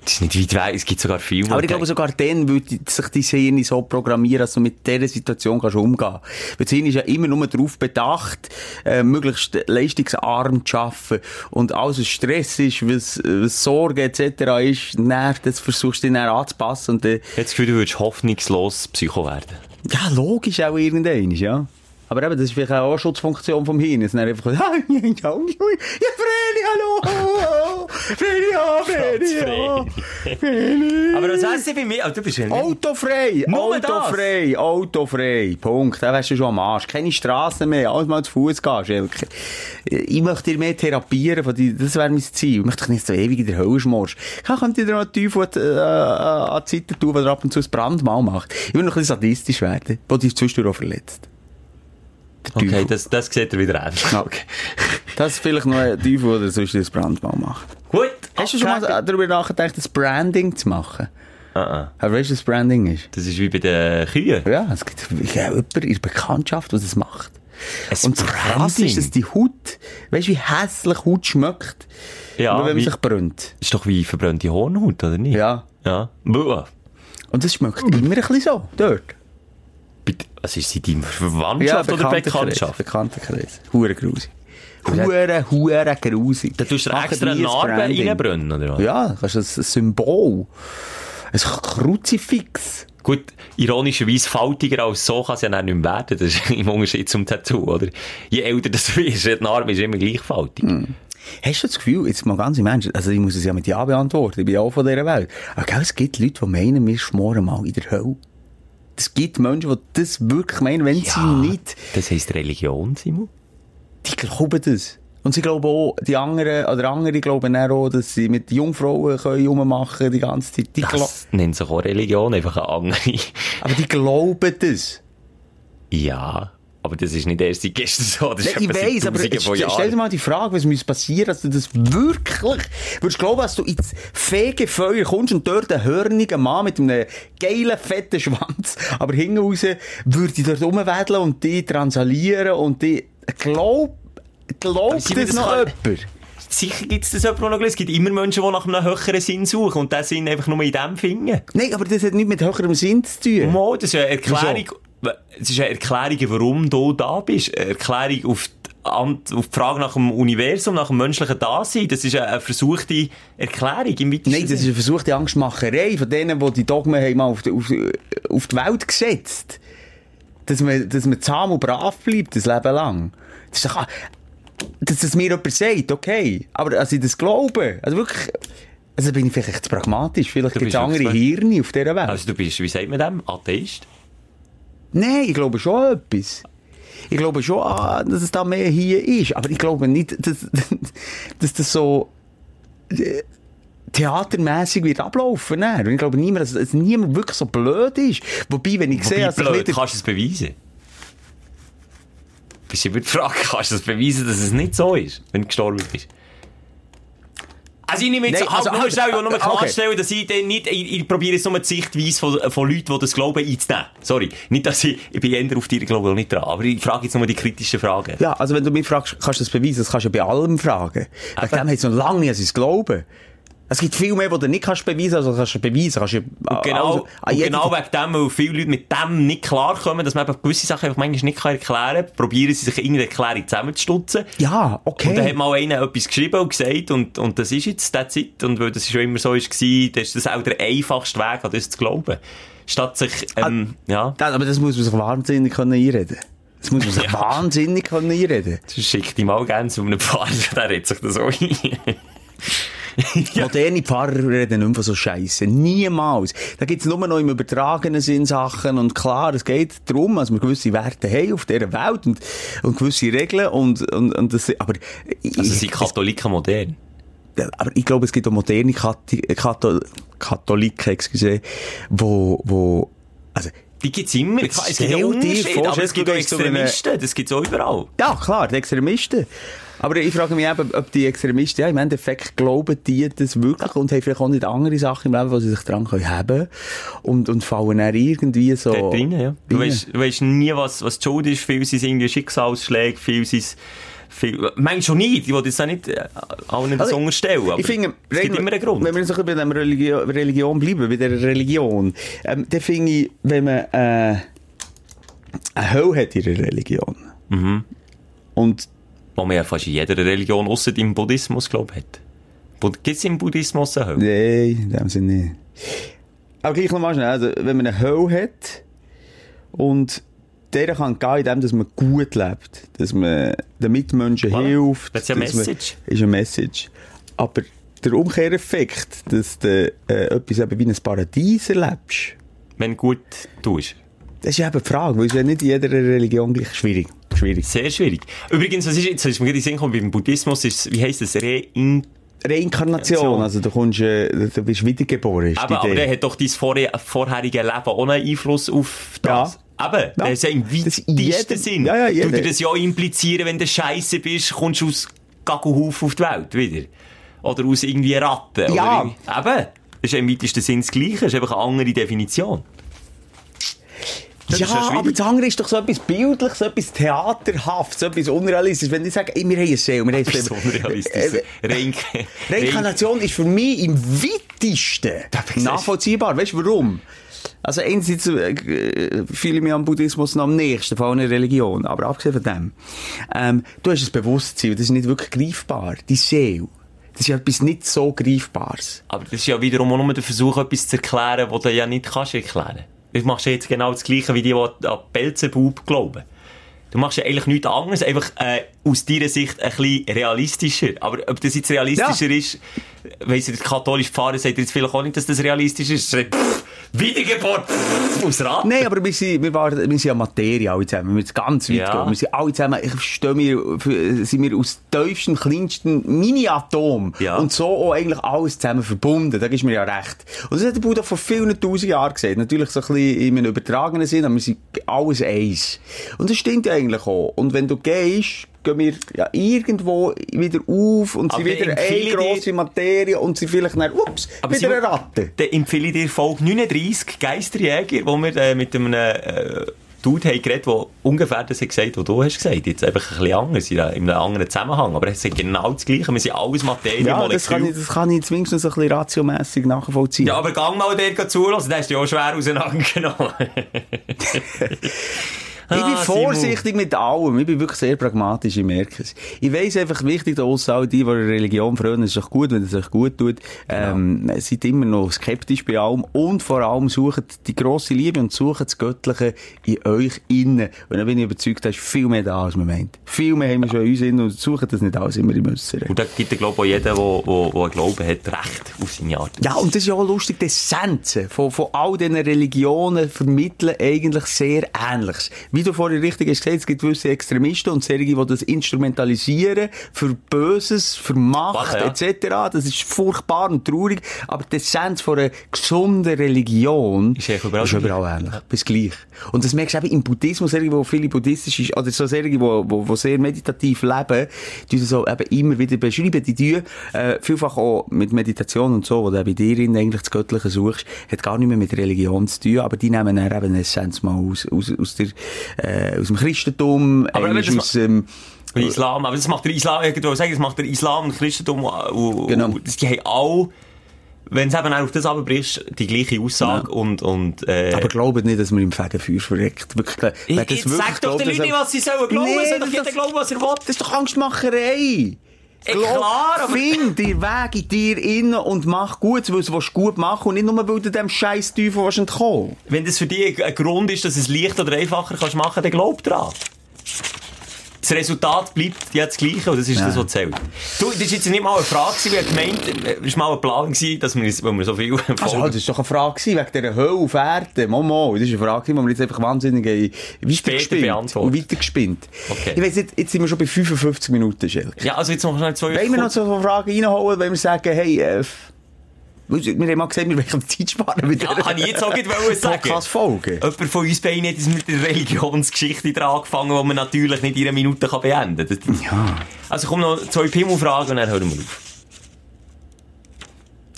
Das ist nicht weit weg, es gibt sogar Filme. Aber ich glaube, sogar dann würde sich dein Hirn so programmieren, dass du mit dieser Situation kannst umgehen kannst. Weil das Hirn ist ja immer nur darauf bedacht, äh, möglichst leistungsarm zu arbeiten. Und alles, was Stress ist, was, was Sorge etc. ist, dann, das versuchst du dann anzupassen. Und, äh, das Gefühl, du würdest hoffnungslos Psycho werden. ja, logisch auch irgendwann, ja. Aber eben, das ist vielleicht auch eine Schutzfunktion vom Hirn. Es ist einfach, ja, ja, ja, ja, Vreni, hallo! Vreni, ja, Vreni, ja. Vreni. Aber was weiss ich bei mir? Oh, du bist ja. Autofrei! Autofrei! Autofrei! Punkt. Da wärst du schon am Arsch. Keine Straßen mehr. Alles mal zu Fuß gehen, Schelke. Ich möchte dir mehr therapieren. Von die, das wäre mein Ziel. Ich möchte dich nicht so ewig in der Hölle schmorst. Kann, könnt ihr dir noch einen Teufel äh, an die Seite tun, weil er ab und zu ein Brandmal macht? Ich will noch ein bisschen sadistisch werden. Wo dich zwischendurch auch verletzt. Okay, das, das sieht er wieder ähnlich. Okay. Das ist vielleicht noch ein Teufel, der zwischendurch ein Brandmal macht. Gut. Hast du schon mal darüber nachgedacht, das Branding zu machen? Ah, ah. Aber weißt du, was Branding ist? Das ist wie bei den Kühen. Ja, es gibt ja jemanden in der Bekanntschaft, der das macht. Ein Und das Branding. ist, dass die Haut, weißt du, wie hässlich Haut schmeckt, Ja, nur wenn man sich brennt. ist doch wie verbrannte Hornhaut, oder nicht? Ja. Ja. Buh. Und das schmeckt immer ein bisschen so, dort. Was ist sie, deine Verwandtschaft oder Bekanntschaft? Bekanntenkreis. Hure grusig. Hure, hure grusig. Da tust du extra Narben reinbrennen, oder was? Ja, das ist ein Symbol. Ein Kruzifix. Gut, ironischerweise faltiger als so kann es ja nicht mehr werden. Das ist im Unterschied zum Tattoo, oder? Je älter das du bist, die Narbe ist immer gleich faltig. Hm. Hast du das Gefühl, jetzt mal ganz im Ernst, also ich muss es ja mit Ja beantworten, ich bin ja auch von dieser Welt. Aber gell, es gibt Leute, die meinen, wir schmoren mal in der Hölle. Es gibt Menschen, die das wirklich meinen, wenn sie nicht, Das heisst Religion, Simon? die glauben das. Und sie glauben auch, die anderen, oder andere glauben auch, dass sie mit Jungfrauen können rummachen die ganze Zeit. Die Das nennt sich auch Religion, einfach eine andere. aber die glauben das. ja, aber das ist nicht erst seit gestern so. Das ist Ja, ich weiss, aber jetzt stell, dir mal die Frage, was muss passieren, dass du das wirklich würdest glauben, dass du ins Fegefeuer kommst und dort einen hörnigen Mann mit einem geilen, fetten Schwanz, aber hinten raus würde dort rumwedeln und die transalieren und die, glaub, glaubt das noch kann- jemand? Sicher gibt es das jemand, noch Es gibt immer Menschen, die nach einem höheren Sinn suchen und diesen Sinn einfach nur in dem finden. Nein, aber das hat nichts mit höherem Sinn zu tun. Mo, das ist eine Erklärung, es ist eine Erklärung, warum du da bist. Eine Erklärung auf die, auf die Frage nach dem Universum, nach dem menschlichen Dasein. Das ist eine, versuchte Erklärung im weitesten Nein, das ist eine versuchte Angstmacherei von denen, die die Dogmen haben mal auf die, auf, auf die Welt gesetzt. Dass man, dass man zahm und brav bleibt, das Leben lang. Das ist doch, dass das mir jemand sagt, okay. Aber, als ich das glaube, also wirklich, also bin ich vielleicht zu pragmatisch. Vielleicht gibt es andere Hirne auf dieser Welt. Also du bist, wie sagt man dem? Atheist? Nein, ich glaube schon etwas. Ich glaube schon, ah, dass es da mehr hier ist. Aber ich glaube nicht, dass, dass das so äh, theatermässig wird ablaufen. Ne? Und ich glaube niemand, dass, dass niemand wirklich so blöd ist. Wobei, wenn ich sehe, Wobei, dass sich blöd, wieder... kannst du es beweisen? Bist du über die Frage, kannst du es beweisen, dass es nicht so ist, wenn du gestorben bist? Also ich nehme jetzt, Nein, also, also- nur schnell, ich will nur okay. klarstellen, dass ich dann nicht, ich, ich probiere jetzt nur die Sichtweise von, von Leuten, die das glauben, einzunehmen. Sorry. Nicht, dass ich, ich bin eher auf dir, glaube ich, nicht dran. Aber ich frage jetzt nur die kritischen Fragen. Ja, also wenn du mich fragst, kannst du das beweisen, das kannst du ja bei allem fragen. Wegen dem hat es noch lange nicht an sein Glauben. Es gibt viel mehr, die du nicht kannst beweisen, also kannst du beweisen. Kannst du, Und genau, also, genau wegen dem, weil viele Leute mit dem nicht klarkommen, dass man eben gewisse Sachen einfach manchmal nicht erklären kann, probieren sie sich irgendeine Erklärung zusammenzustutzen. Ja, okay. Und dann hat mal einer etwas geschrieben und gesagt, und, und das ist jetzt die Zeit, und weil das schon immer so war, dann ist das auch der einfachste Weg, an das zu glauben. Statt sich, ähm, ja, Das, aber das muss man sich wahnsinnig können einreden. Das muss man sich Ja. wahnsinnig können einreden. das schickt ihm mal gerne zu einem Pfarrer, der redet sich das so ein. Moderne Pfarrer reden nicht mehr von so Scheiße. Niemals. Da gibt's nur noch im übertragenen Sinn Sachen. Und klar, es geht darum, dass wir gewisse Werte haben auf dieser Welt und, und gewisse Regeln und, und, und das, aber, ich- Also sind Katholiken modern. aber ich glaube, es gibt auch moderne Kathi Kathol Katholiken, excuse, wo, wo, also, Die gibt's immer. Es gibt ja Unterschiede, aber es gibt auch Extremisten, das gibt's auch überall. ja, klar, die Extremisten. Aber ich frage mich eben, ob die Extremisten, ja, im Endeffekt glauben die das wirklich und haben vielleicht auch nicht andere Sachen im Leben, wo sie sich dran können haben und, und fallen dann irgendwie so... Dort drinnen, ja. Du weißt, du weißt nie, was, was die Schuld ist. Viel sind irgendwie Schicksalsschläge, viel sind viel, manchmal schon nicht. Ich will jetzt auch nicht äh, allen das Also, unterstellen, aber ich finde, es gibt immer einen Grund. Wenn wir so bei der Religion, Religion bleiben, bei der Religion, ähm, dann finde ich, wenn man äh, eine Hölle hat in der Religion Mhm. und Wo man ja fast in jeder Religion, außer im Buddhismus, glaube ich, hat. Gibt es im Buddhismus eine Hölle? Nein, in dem Sinne nicht. Aber gleich nochmal schnell, also, wenn man eine Hölle hat und der kann gehen, indem dass man gut lebt, dass man den Mitmenschen Voilà. hilft. Das ist eine dass man- Message. Ist eine Message. Aber der Umkehreffekt, dass du äh, etwas eben wie ein Paradies erlebst, Wenn du gut tust. Das ist eben die Frage, weil es ja nicht in jeder Religion gleich schwierig. Schwierig. Sehr schwierig. Übrigens, was ist jetzt, ist mir gerade in Sinn gekommen, beim Buddhismus ist, wie heisst das? Rein Reinkarnation, also du kommst, äh, du bist wiedergeboren, ist Aber, aber der hat doch dein vorher, vorherige Leben auch einen Einfluss auf das. Aber, Ja. der ist ja im Das weitesten Sinn. Ja, ja, du dir das ja implizieren, wenn du scheiße bist, kommst du aus Gagelhaufen auf die Welt wieder. Oder aus irgendwie Ratten. Ja. Oder irgendwie- eben. Das ist ja im weitesten Sinn das Gleiche. Das ist einfach eine andere Definition. Das ja, ja aber das andere ist doch so etwas Bildliches, so etwas Theaterhaftes, so etwas Unrealistisches. Wenn ich sage, ey, wir haben eine Seele, wir haben Das ist so unrealistisch. Äh, Rein Reinkarnation ist für mich im weitesten nachvollziehbar. Weißt du warum? Also einerseits äh, fühle ich mich am Buddhismus noch am nächsten, vor allem Religion. Aber abgesehen von dem, ähm, du hast ein Bewusstsein, das ist nicht wirklich greifbar. Die Seele, das ist ja etwas nicht so Greifbares. Aber das ist ja wiederum auch nur der Versuch, etwas zu erklären, was du ja nicht kannst erklären. Du machst ja jetzt genau das Gleiche, wie die, die an Belzebub glauben. Du machst ja eigentlich nichts anderes, einfach äh, aus deiner Sicht ein bisschen realistischer. Aber ob das jetzt realistischer ist, weiss ich, der katholische Pfarrer sagt jetzt vielleicht auch nicht, dass das realistisch ist. Pff, Wiedergeburt pff, aus Rat. Nein, aber wir sind, wir, waren, wir sind ja Materie alle zusammen. Wir sind ganz weit Ja. gehen. Wir sind alle zusammen, ich verstehe mir, sind wir aus tiefsten, kleinsten Mini-Atom. Ja. Und so auch eigentlich alles zusammen verbunden. Da gibst mir ja recht. Und das hat der Buddha vor vielen tausend Jahren gesagt. Natürlich so ein bisschen in einem übertragenen Sinn, aber wir sind alles eins. Und das stimmt ja eigentlich auch. Und wenn du gehst, gehen wir ja irgendwo wieder auf und Aber sind wieder eine dir- grosse Materie und sind vielleicht dann, ups, Aber wieder eine Ratte. Dann empfehle ich dir Folge 39, Geisterjäger, wo wir äh, mit einem äh, Dude haben geredet, der ungefähr das hat gesagt, was du hast gesagt. Jetzt einfach ein bisschen anders, in einem in einem anderen Zusammenhang. Aber es ist genau das Gleiche. Wir sind alles Materie, Ja, das kann, ich, Molekül. das kann ich zumindest ein bisschen ratiomässig nachvollziehen. Ja, aber gang mal der zulassen, der ist ja auch schwer auseinandergenommen. ich bin Ah, vorsichtig mit allem. Ich bin wirklich sehr pragmatisch, ich merke es. Ich weiss einfach wichtig, dass all die, die Religion frönen, es ist doch gut, wenn es euch gut tut, ähm, seid immer noch skeptisch bei allem und vor allem sucht die grosse Liebe und sucht das Göttliche in euch innen. Und dann bin ich überzeugt, da ist viel mehr da, als man meint. Viel mehr haben wir schon in uns innen und suchen das nicht alles immer im Äußeren. Und da gibt glaube ich auch jeder, der, der, der einen Glauben hat, Recht auf seine Art. Ja, und das ist ja auch lustig, die Essenzen von, von all diesen Religionen vermitteln eigentlich sehr Ähnliches. Wie du vorhin richtig hast gesagt, es gibt gewisse Extremisten und solche, die das instrumentalisieren für Böses, für Macht, Wache, ja. etc. Das ist furchtbar und traurig, aber die Essenz von einer gesunden Religion Ist überall ist überall ähnlich. Bis gleich. Und das merkst du eben im Buddhismus, die viele buddhistisch, oder so solche, die, die, die sehr meditativ leben, die das so eben immer wieder beschreiben, die tun, äh, vielfach auch mit Meditation und so, wo du bei dir eigentlich das Göttliche suchst, hat gar nicht mehr mit Religion zu tun, aber die nehmen dann eben eine Essenz mal aus, aus, aus, der, äh, aus dem Christentum, Aber einmal aus dem, Der Islam, aber das macht der Islam, ich würde sagen, das macht der Islam und Christentum, und, Genau. und die haben alle, wenn es eben auch auf das abbrichst, die gleiche Aussage und, und, äh, aber glaubt nicht, dass man im Fegefeuer verreckt. Wirklich, wer ich, das jetzt wirklich sag doch den Leuten nicht, was sie sollen glauben, Nee, doch jeder glauben, was er will. Das ist doch Angstmacherei. Klar, aber- Find den Weg in dir innen und mach gut, weil du es gut machen und nicht nur, weil du dem scheiß Teufel willst entkommen Wenn das für dich ein Grund ist, dass es leichter oder einfacher kannst machen, dann glaub dran. Das Resultat bleibt ja das Gleiche und das ist das, was zählt. Du, das ist jetzt nicht mal eine Frage, wir haben gemeint, es war mal ein Plan, gewesen, dass wir, weil wir so viel Also, das ist doch eine Frage gewesen, wegen dieser Hölle auf Erden. Momo, das ist eine Frage, die wir jetzt einfach wahnsinnig haben weitergespinnt und weitergespinnt. Okay. Ich weiss nicht, jetzt sind wir schon bei 55 Minuten, Schelke. Ja, also jetzt noch schnell zwei Wollen wir noch so Fragen reinholen, wenn wir sagen, hey, äh, wir haben mal gesagt, wir wollen Zeit sparen mit Ja, habe ich jetzt auch nicht sagen. Podcast-Folge. Jemand von uns beiden hat mit der Religionsgeschichte dran angefangen, die man natürlich nicht in einer Minute kann beenden kann. Ja. Also komm noch zwei Pimmelfragen und dann hören wir auf.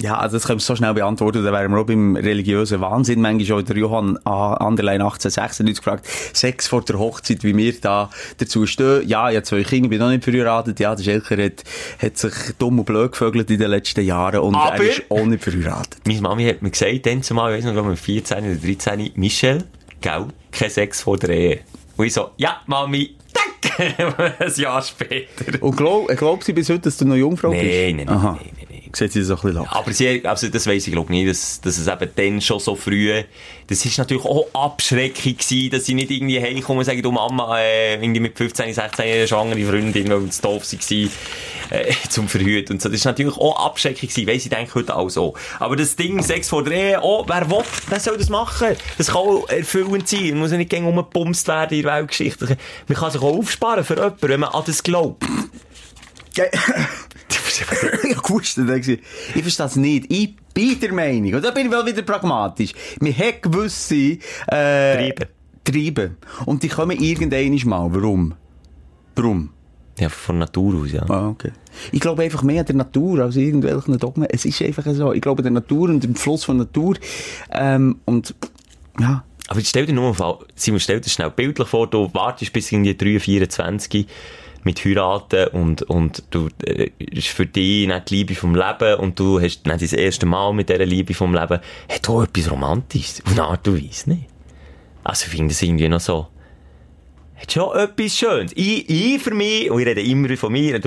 Ja, also das können wir so schnell beantworten, dann wären wir auch beim religiösen Wahnsinn. Manchmal auch der Johann. Anderlein 1896 gefragt, Sex vor der Hochzeit, wie wir da dazu stehen. Ja, ich habe zwei Kinder, bin noch nicht verheiratet. Ja, der Schelker hat, hat sich dumm und blöd gevögelt in den letzten Jahren und Aber- er ist auch nicht verheiratet. Meine Mami hat mir gesagt, dann zumal, ich weiss noch, ich, 14 oder 13, Michel, gell, kein Sex vor der Ehe. Und ich so, ja, Mami, tack, ein Jahr später. Und glaub, glaubst du bis heute, dass du noch Jungfrau bist? Nein, nein, nein, Sieht sie so ein bisschen lang. Aber sie, also das weiss ich glaube nicht, dass, dass es eben dann schon so früh, das ist natürlich auch Abschreckung gewesen, dass sie nicht irgendwie heimkommen und sagen, du Mama, äh, irgendwie mit 15, 16 eine schwangere Freundin, weil es doof war, äh, zum Verhüten und so. Das ist natürlich auch Abschreckung gewesen, weiss ich denke heute auch so. Aber das Ding, Sex vor der Ehe, oh, wer will, der soll das machen. Das kann auch erfüllend sein. Man muss ja nicht gegen umgepumst werden in der Weltgeschichte. Man kann sich auch aufsparen für jemanden, wenn man an das glaubt. Dann denke ich, verstehe das nicht. Ich bin der Meinung, und da bin ich wel wieder pragmatisch, wir haben gewisse äh, Triebe. Triebe. Und die kommen irgendwann mal. Warum? Warum? Ja, von Natur aus, ja. Ah, okay. Ich glaube einfach mehr an der Natur als irgendwelchen Dogmen. Es ist einfach so. Ich glaube an der Natur und dem Fluss von Natur. Ähm, und, ja. Aber stell dir nur mal, Simon, stell dir schnell bildlich vor, du wartest bis irgendwie 3, 24 mit heiraten und, und du, äh, ist für dich nicht die Liebe vom Leben und du hast nicht das erste Mal mit dieser Liebe vom Leben, hat auch etwas Romantisches. Auf eine Art und Weise, nicht? Also ich finde das irgendwie noch so, hat schon etwas Schönes. Ich, ich für mich, und ich rede immer von mir,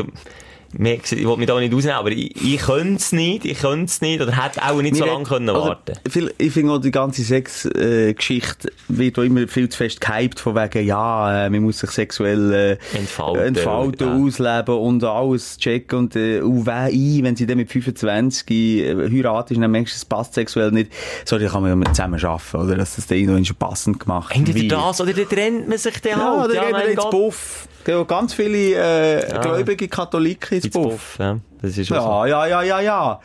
ich will mich da nicht ausnehmen, aber ich, ich könnte es nicht, ich könnte es nicht, oder hätte auch nicht so Wir lange können oder warten viel- Ich finde auch, die ganze Sex-Geschichte wird auch immer viel zu fest gehypt, von wegen, ja, äh, man muss sich sexuell äh, Entfalten, entfalten ja. ausleben und alles checken und äh, und ein, wenn sie dann mit 25 äh, heiratet, dann merkst du, es passt sexuell nicht. So, dann kann man ja mit zusammen arbeiten, oder? Dass das dann schon passend gemacht Entweder wird. das, oder dann trennt man sich dann Ja, halt. oder gehen wir mein ins. Buff. Auch ganz viele äh, gläubige Katholiken ins Buff. Buff, ja. Das ist Ja, ja, ja, ja, ja.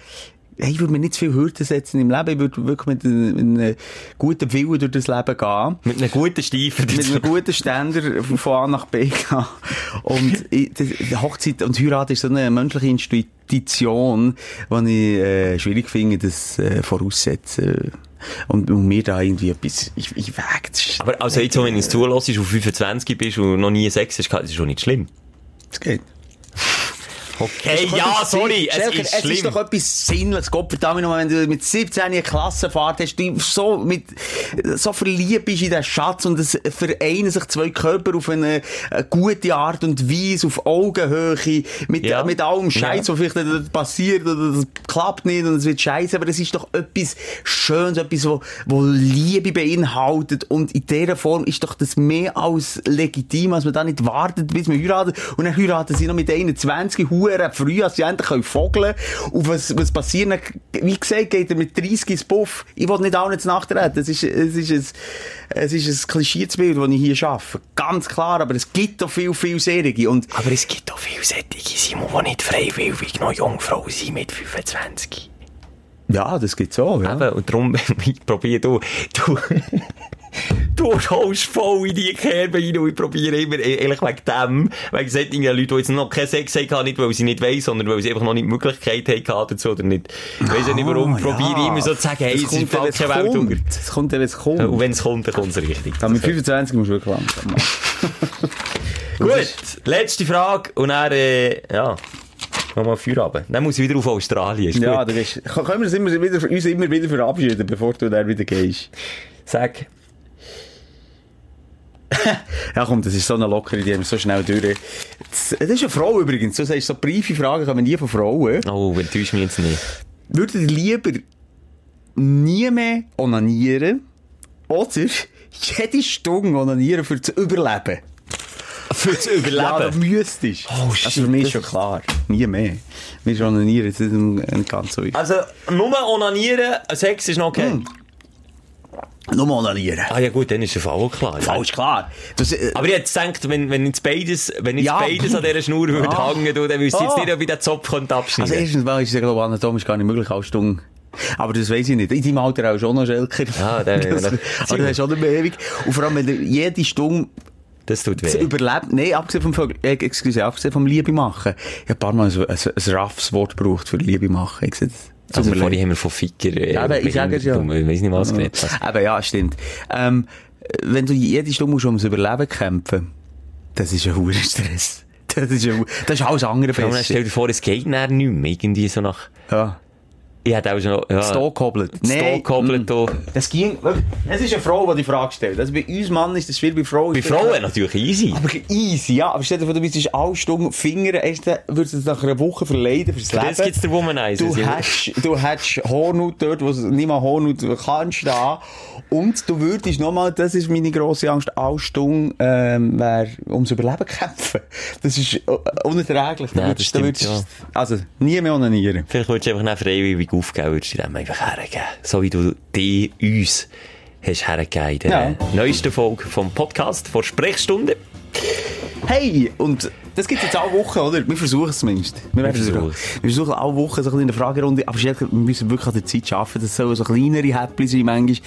Hey, ich würde mir nicht zu viel Hürden setzen im Leben. Ich würde wirklich mit einem, einem guten Willen durch das Leben gehen. so. Mit einem guten Stiefel. Mit einem guten Ständer von A nach B gehen. Und ich, das, Hochzeit und Heirat ist so eine menschliche Institution, die ich äh, schwierig finde, das äh, voraussetzen. Und, und mir da irgendwie etwas, ich, ich wage. Aber also jetzt, wenn du es zulässt, und 25 bist und noch nie Sex hast, gehabt, das ist schon nicht schlimm. Das geht. Okay, ja, sorry, es Schelker, ist es schlimm. ist doch etwas Sinnliches. Gott verdammt nochmal, wenn du mit 17 eine Klassenfahrt hast, du so mit, so verliebt bist in den Schatz und es vereinen sich zwei Körper auf eine, eine gute Art und Weise, auf Augenhöhe, mit, Ja. mit allem Scheiß, Ja. was vielleicht passiert oder das klappt nicht und es wird scheiße, aber es ist doch etwas Schönes, etwas, wo, wo Liebe beinhaltet und in dieser Form ist doch das mehr als legitim, als man da nicht wartet, bis man heiratet und dann heiraten sie noch mit 21, hure hure früh, als sie endlich können vogeln Und was, was passiert? Wie gesagt, geht er mit 30 ins Puff. Ich will nicht auch nicht nachtreten. Es ist, es ist ein, es ist ein klischiertes Bild, das ich hier schaffe. Ganz klar, aber es gibt auch viel, viel Serien. Und Aber es gibt auch viele Sättige, Simon, die nicht freiwillig noch Jungfrau sind mit 25. ja, das gibt's auch, ja. Eben, und darum, ich probiere du, du, du holst voll in die Kerbe rein und ich probiere immer, ehrlich wegen dem, wegen solchen Leuten, die jetzt noch keinen Sex hatten, nicht weil sie nicht weiss, sondern weil sie einfach noch nicht die Möglichkeit hatten dazu, oder nicht. Ich weiss ja nicht warum, Ah, probiere ich ja. immer so zu sagen, hey, es kommt ist dann, voll wenn's kein Weltunter. kommt. Es kommt, dann, wenn es kommt. Und wenn es kommt, dann kommt es richtig. Ja, mit 25 musst du wirklich langsam machen. Gut, letzte Frage und dann, äh, ja, nochmal Feierabend. Dann muss ich wieder auf Australien, ist Ja, gut. du bist, können wir uns immer wieder, uns immer wieder verabschieden, bevor du dann wieder gehst? Sag, Ja, komm, das ist so eine lockere, die haben wir so schnell durch. Das, das ist eine Frau übrigens. Du sagst, so briefe Fragen kommen nie von Frauen. oh, enttäusch mich jetzt nicht. Würdet ihr lieber nie mehr onanieren oder jede Stunde onanieren für zu überleben? Für zu Ja, überleben. du müsstest. Oh, also shit, für mich ist das schon klar. Nie mehr. Wir onanieren, das ist nicht ganz so. Also, nur onanieren, Sex ist noch okay. Hm. Nur onanieren. Ah ja gut, dann ist der Fall auch klar. Ja. Falsch, klar. Das, äh, Aber ich hätte gedacht, wenn, wenn jetzt beides, wenn jetzt Ja. beides an dieser Schnur würde Ah. hängen, du, dann wüsste ich jetzt Ah. nicht, ob ich den Zopf könnte abschneiden Also erstens mal ist es ja, glaube ich, anatomisch gar nicht möglich, alle Stunden. Aber das weiss ich nicht. In deinem Alter auch schon noch, Schelker. Ja, dann- das, dann- aber das ist nicht mehr ewig. Und vor allem, wenn du jede Stunde Das tut weh. überlebt, nee, abgesehen vom, Vögel- äh, excuse, abgesehen vom Liebe machen. Ich habe ein paar Mal ein, ein, ein raffes Wort gebraucht für Liebe machen. Ich sehe das. Also vorhin haben wir von Ficker, äh, Ja, aber ich sage es ja. Ich weiss nicht, was geredet hast. Aber ja, stimmt. Ähm, wenn du jede Stunde musst ums Überleben kämpfen, das ist ein hoher Stress. Das ist, ein, das ist alles andere besser. stell dir vor, es geht nachher nicht mehr. Irgendwie so nach, Ja. Ich hätte auch schon, ja. Stockhobbelt. Stockhobbelt, da. Das ging, es ist eine Frau, die die Frage stellt. Also bei uns Mann ist das schwierig, bei Frauen Bei Frauen natürlich easy. Aber easy, ja. Aber stell dir vor, du bist alle Stunden Finger, erst würdest du es nach einer Woche verleiden fürs Leben. Das gibt's der Womanizer. Du hättest, du hättest Hornhaut dort, wo es nicht mal Hornhaut kannst da. Und du würdest nochmal, das ist meine grosse Angst, alle Stunden, ähm, ums Überleben kämpfen. Das ist äh, unerträglich. Da Ja, würdest- das da stimmt, würdest- Also, nie mehr onanieren. Vielleicht würdest du einfach nicht freiwillig aufgeben, würdest du dem einfach hergeben. So wie du die uns hast hergegeben in der Ja. neuesten Folge vom Podcast vor Sprechstunde. Hey, und das gibt jetzt alle Wochen, oder? Wir versuchen es zumindest. Wir, werden versuchen versuchen. wir versuchen alle Wochen so ein in der Fragerunde, aber wir müssen wirklich an der Zeit arbeiten. Das sollen so kleinere Häppchen sein manchmal.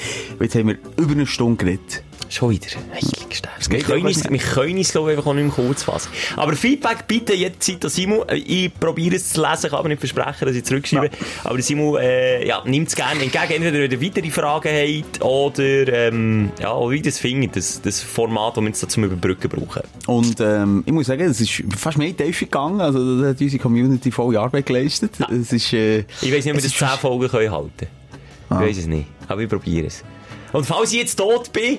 Jetzt haben wir über eine Stunde geredet. Schon wieder. Heilig Wir können ja wir uns, glaube ich, einfach auch nicht mehr kurz fassen. Aber Feedback bitte jederzeit an Simon. Äh, Ich probiere es zu lesen, kann aber nicht versprechen, dass ich zurückschreibe. Aber der Simon, äh, ja, nimmt es gerne entgegen. Entweder wenn ihr weitere Fragen habt oder, ähm, ja, oder wie das findet, das, das Format, das wir jetzt da zum Überbrücken brauchen. Und ähm, ich muss sagen, es ist fast mehr in die Tiefe gegangen. Also da hat unsere Community volle Arbeit geleistet. Es ist, äh, Ich weiss nicht, ob wir es das ist 10 Folgen können halten können. Ich weiss es nicht. Aber ich probiere es. Und falls ich jetzt tot bin,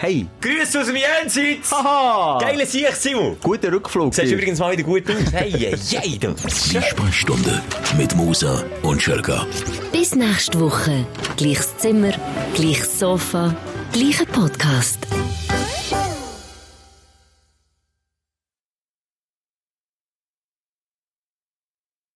Hey! Grüße aus dem Jenseits! Haha! Geile Sicht, Simon! Guter Rückflug. Siehst dir. übrigens mal wieder gut aus. Hey, hey, hey, du. Die Sprechstunde mit Musa und Schelka. Bis nächste Woche. Gleiches Zimmer, gleiches Sofa, gleicher Podcast.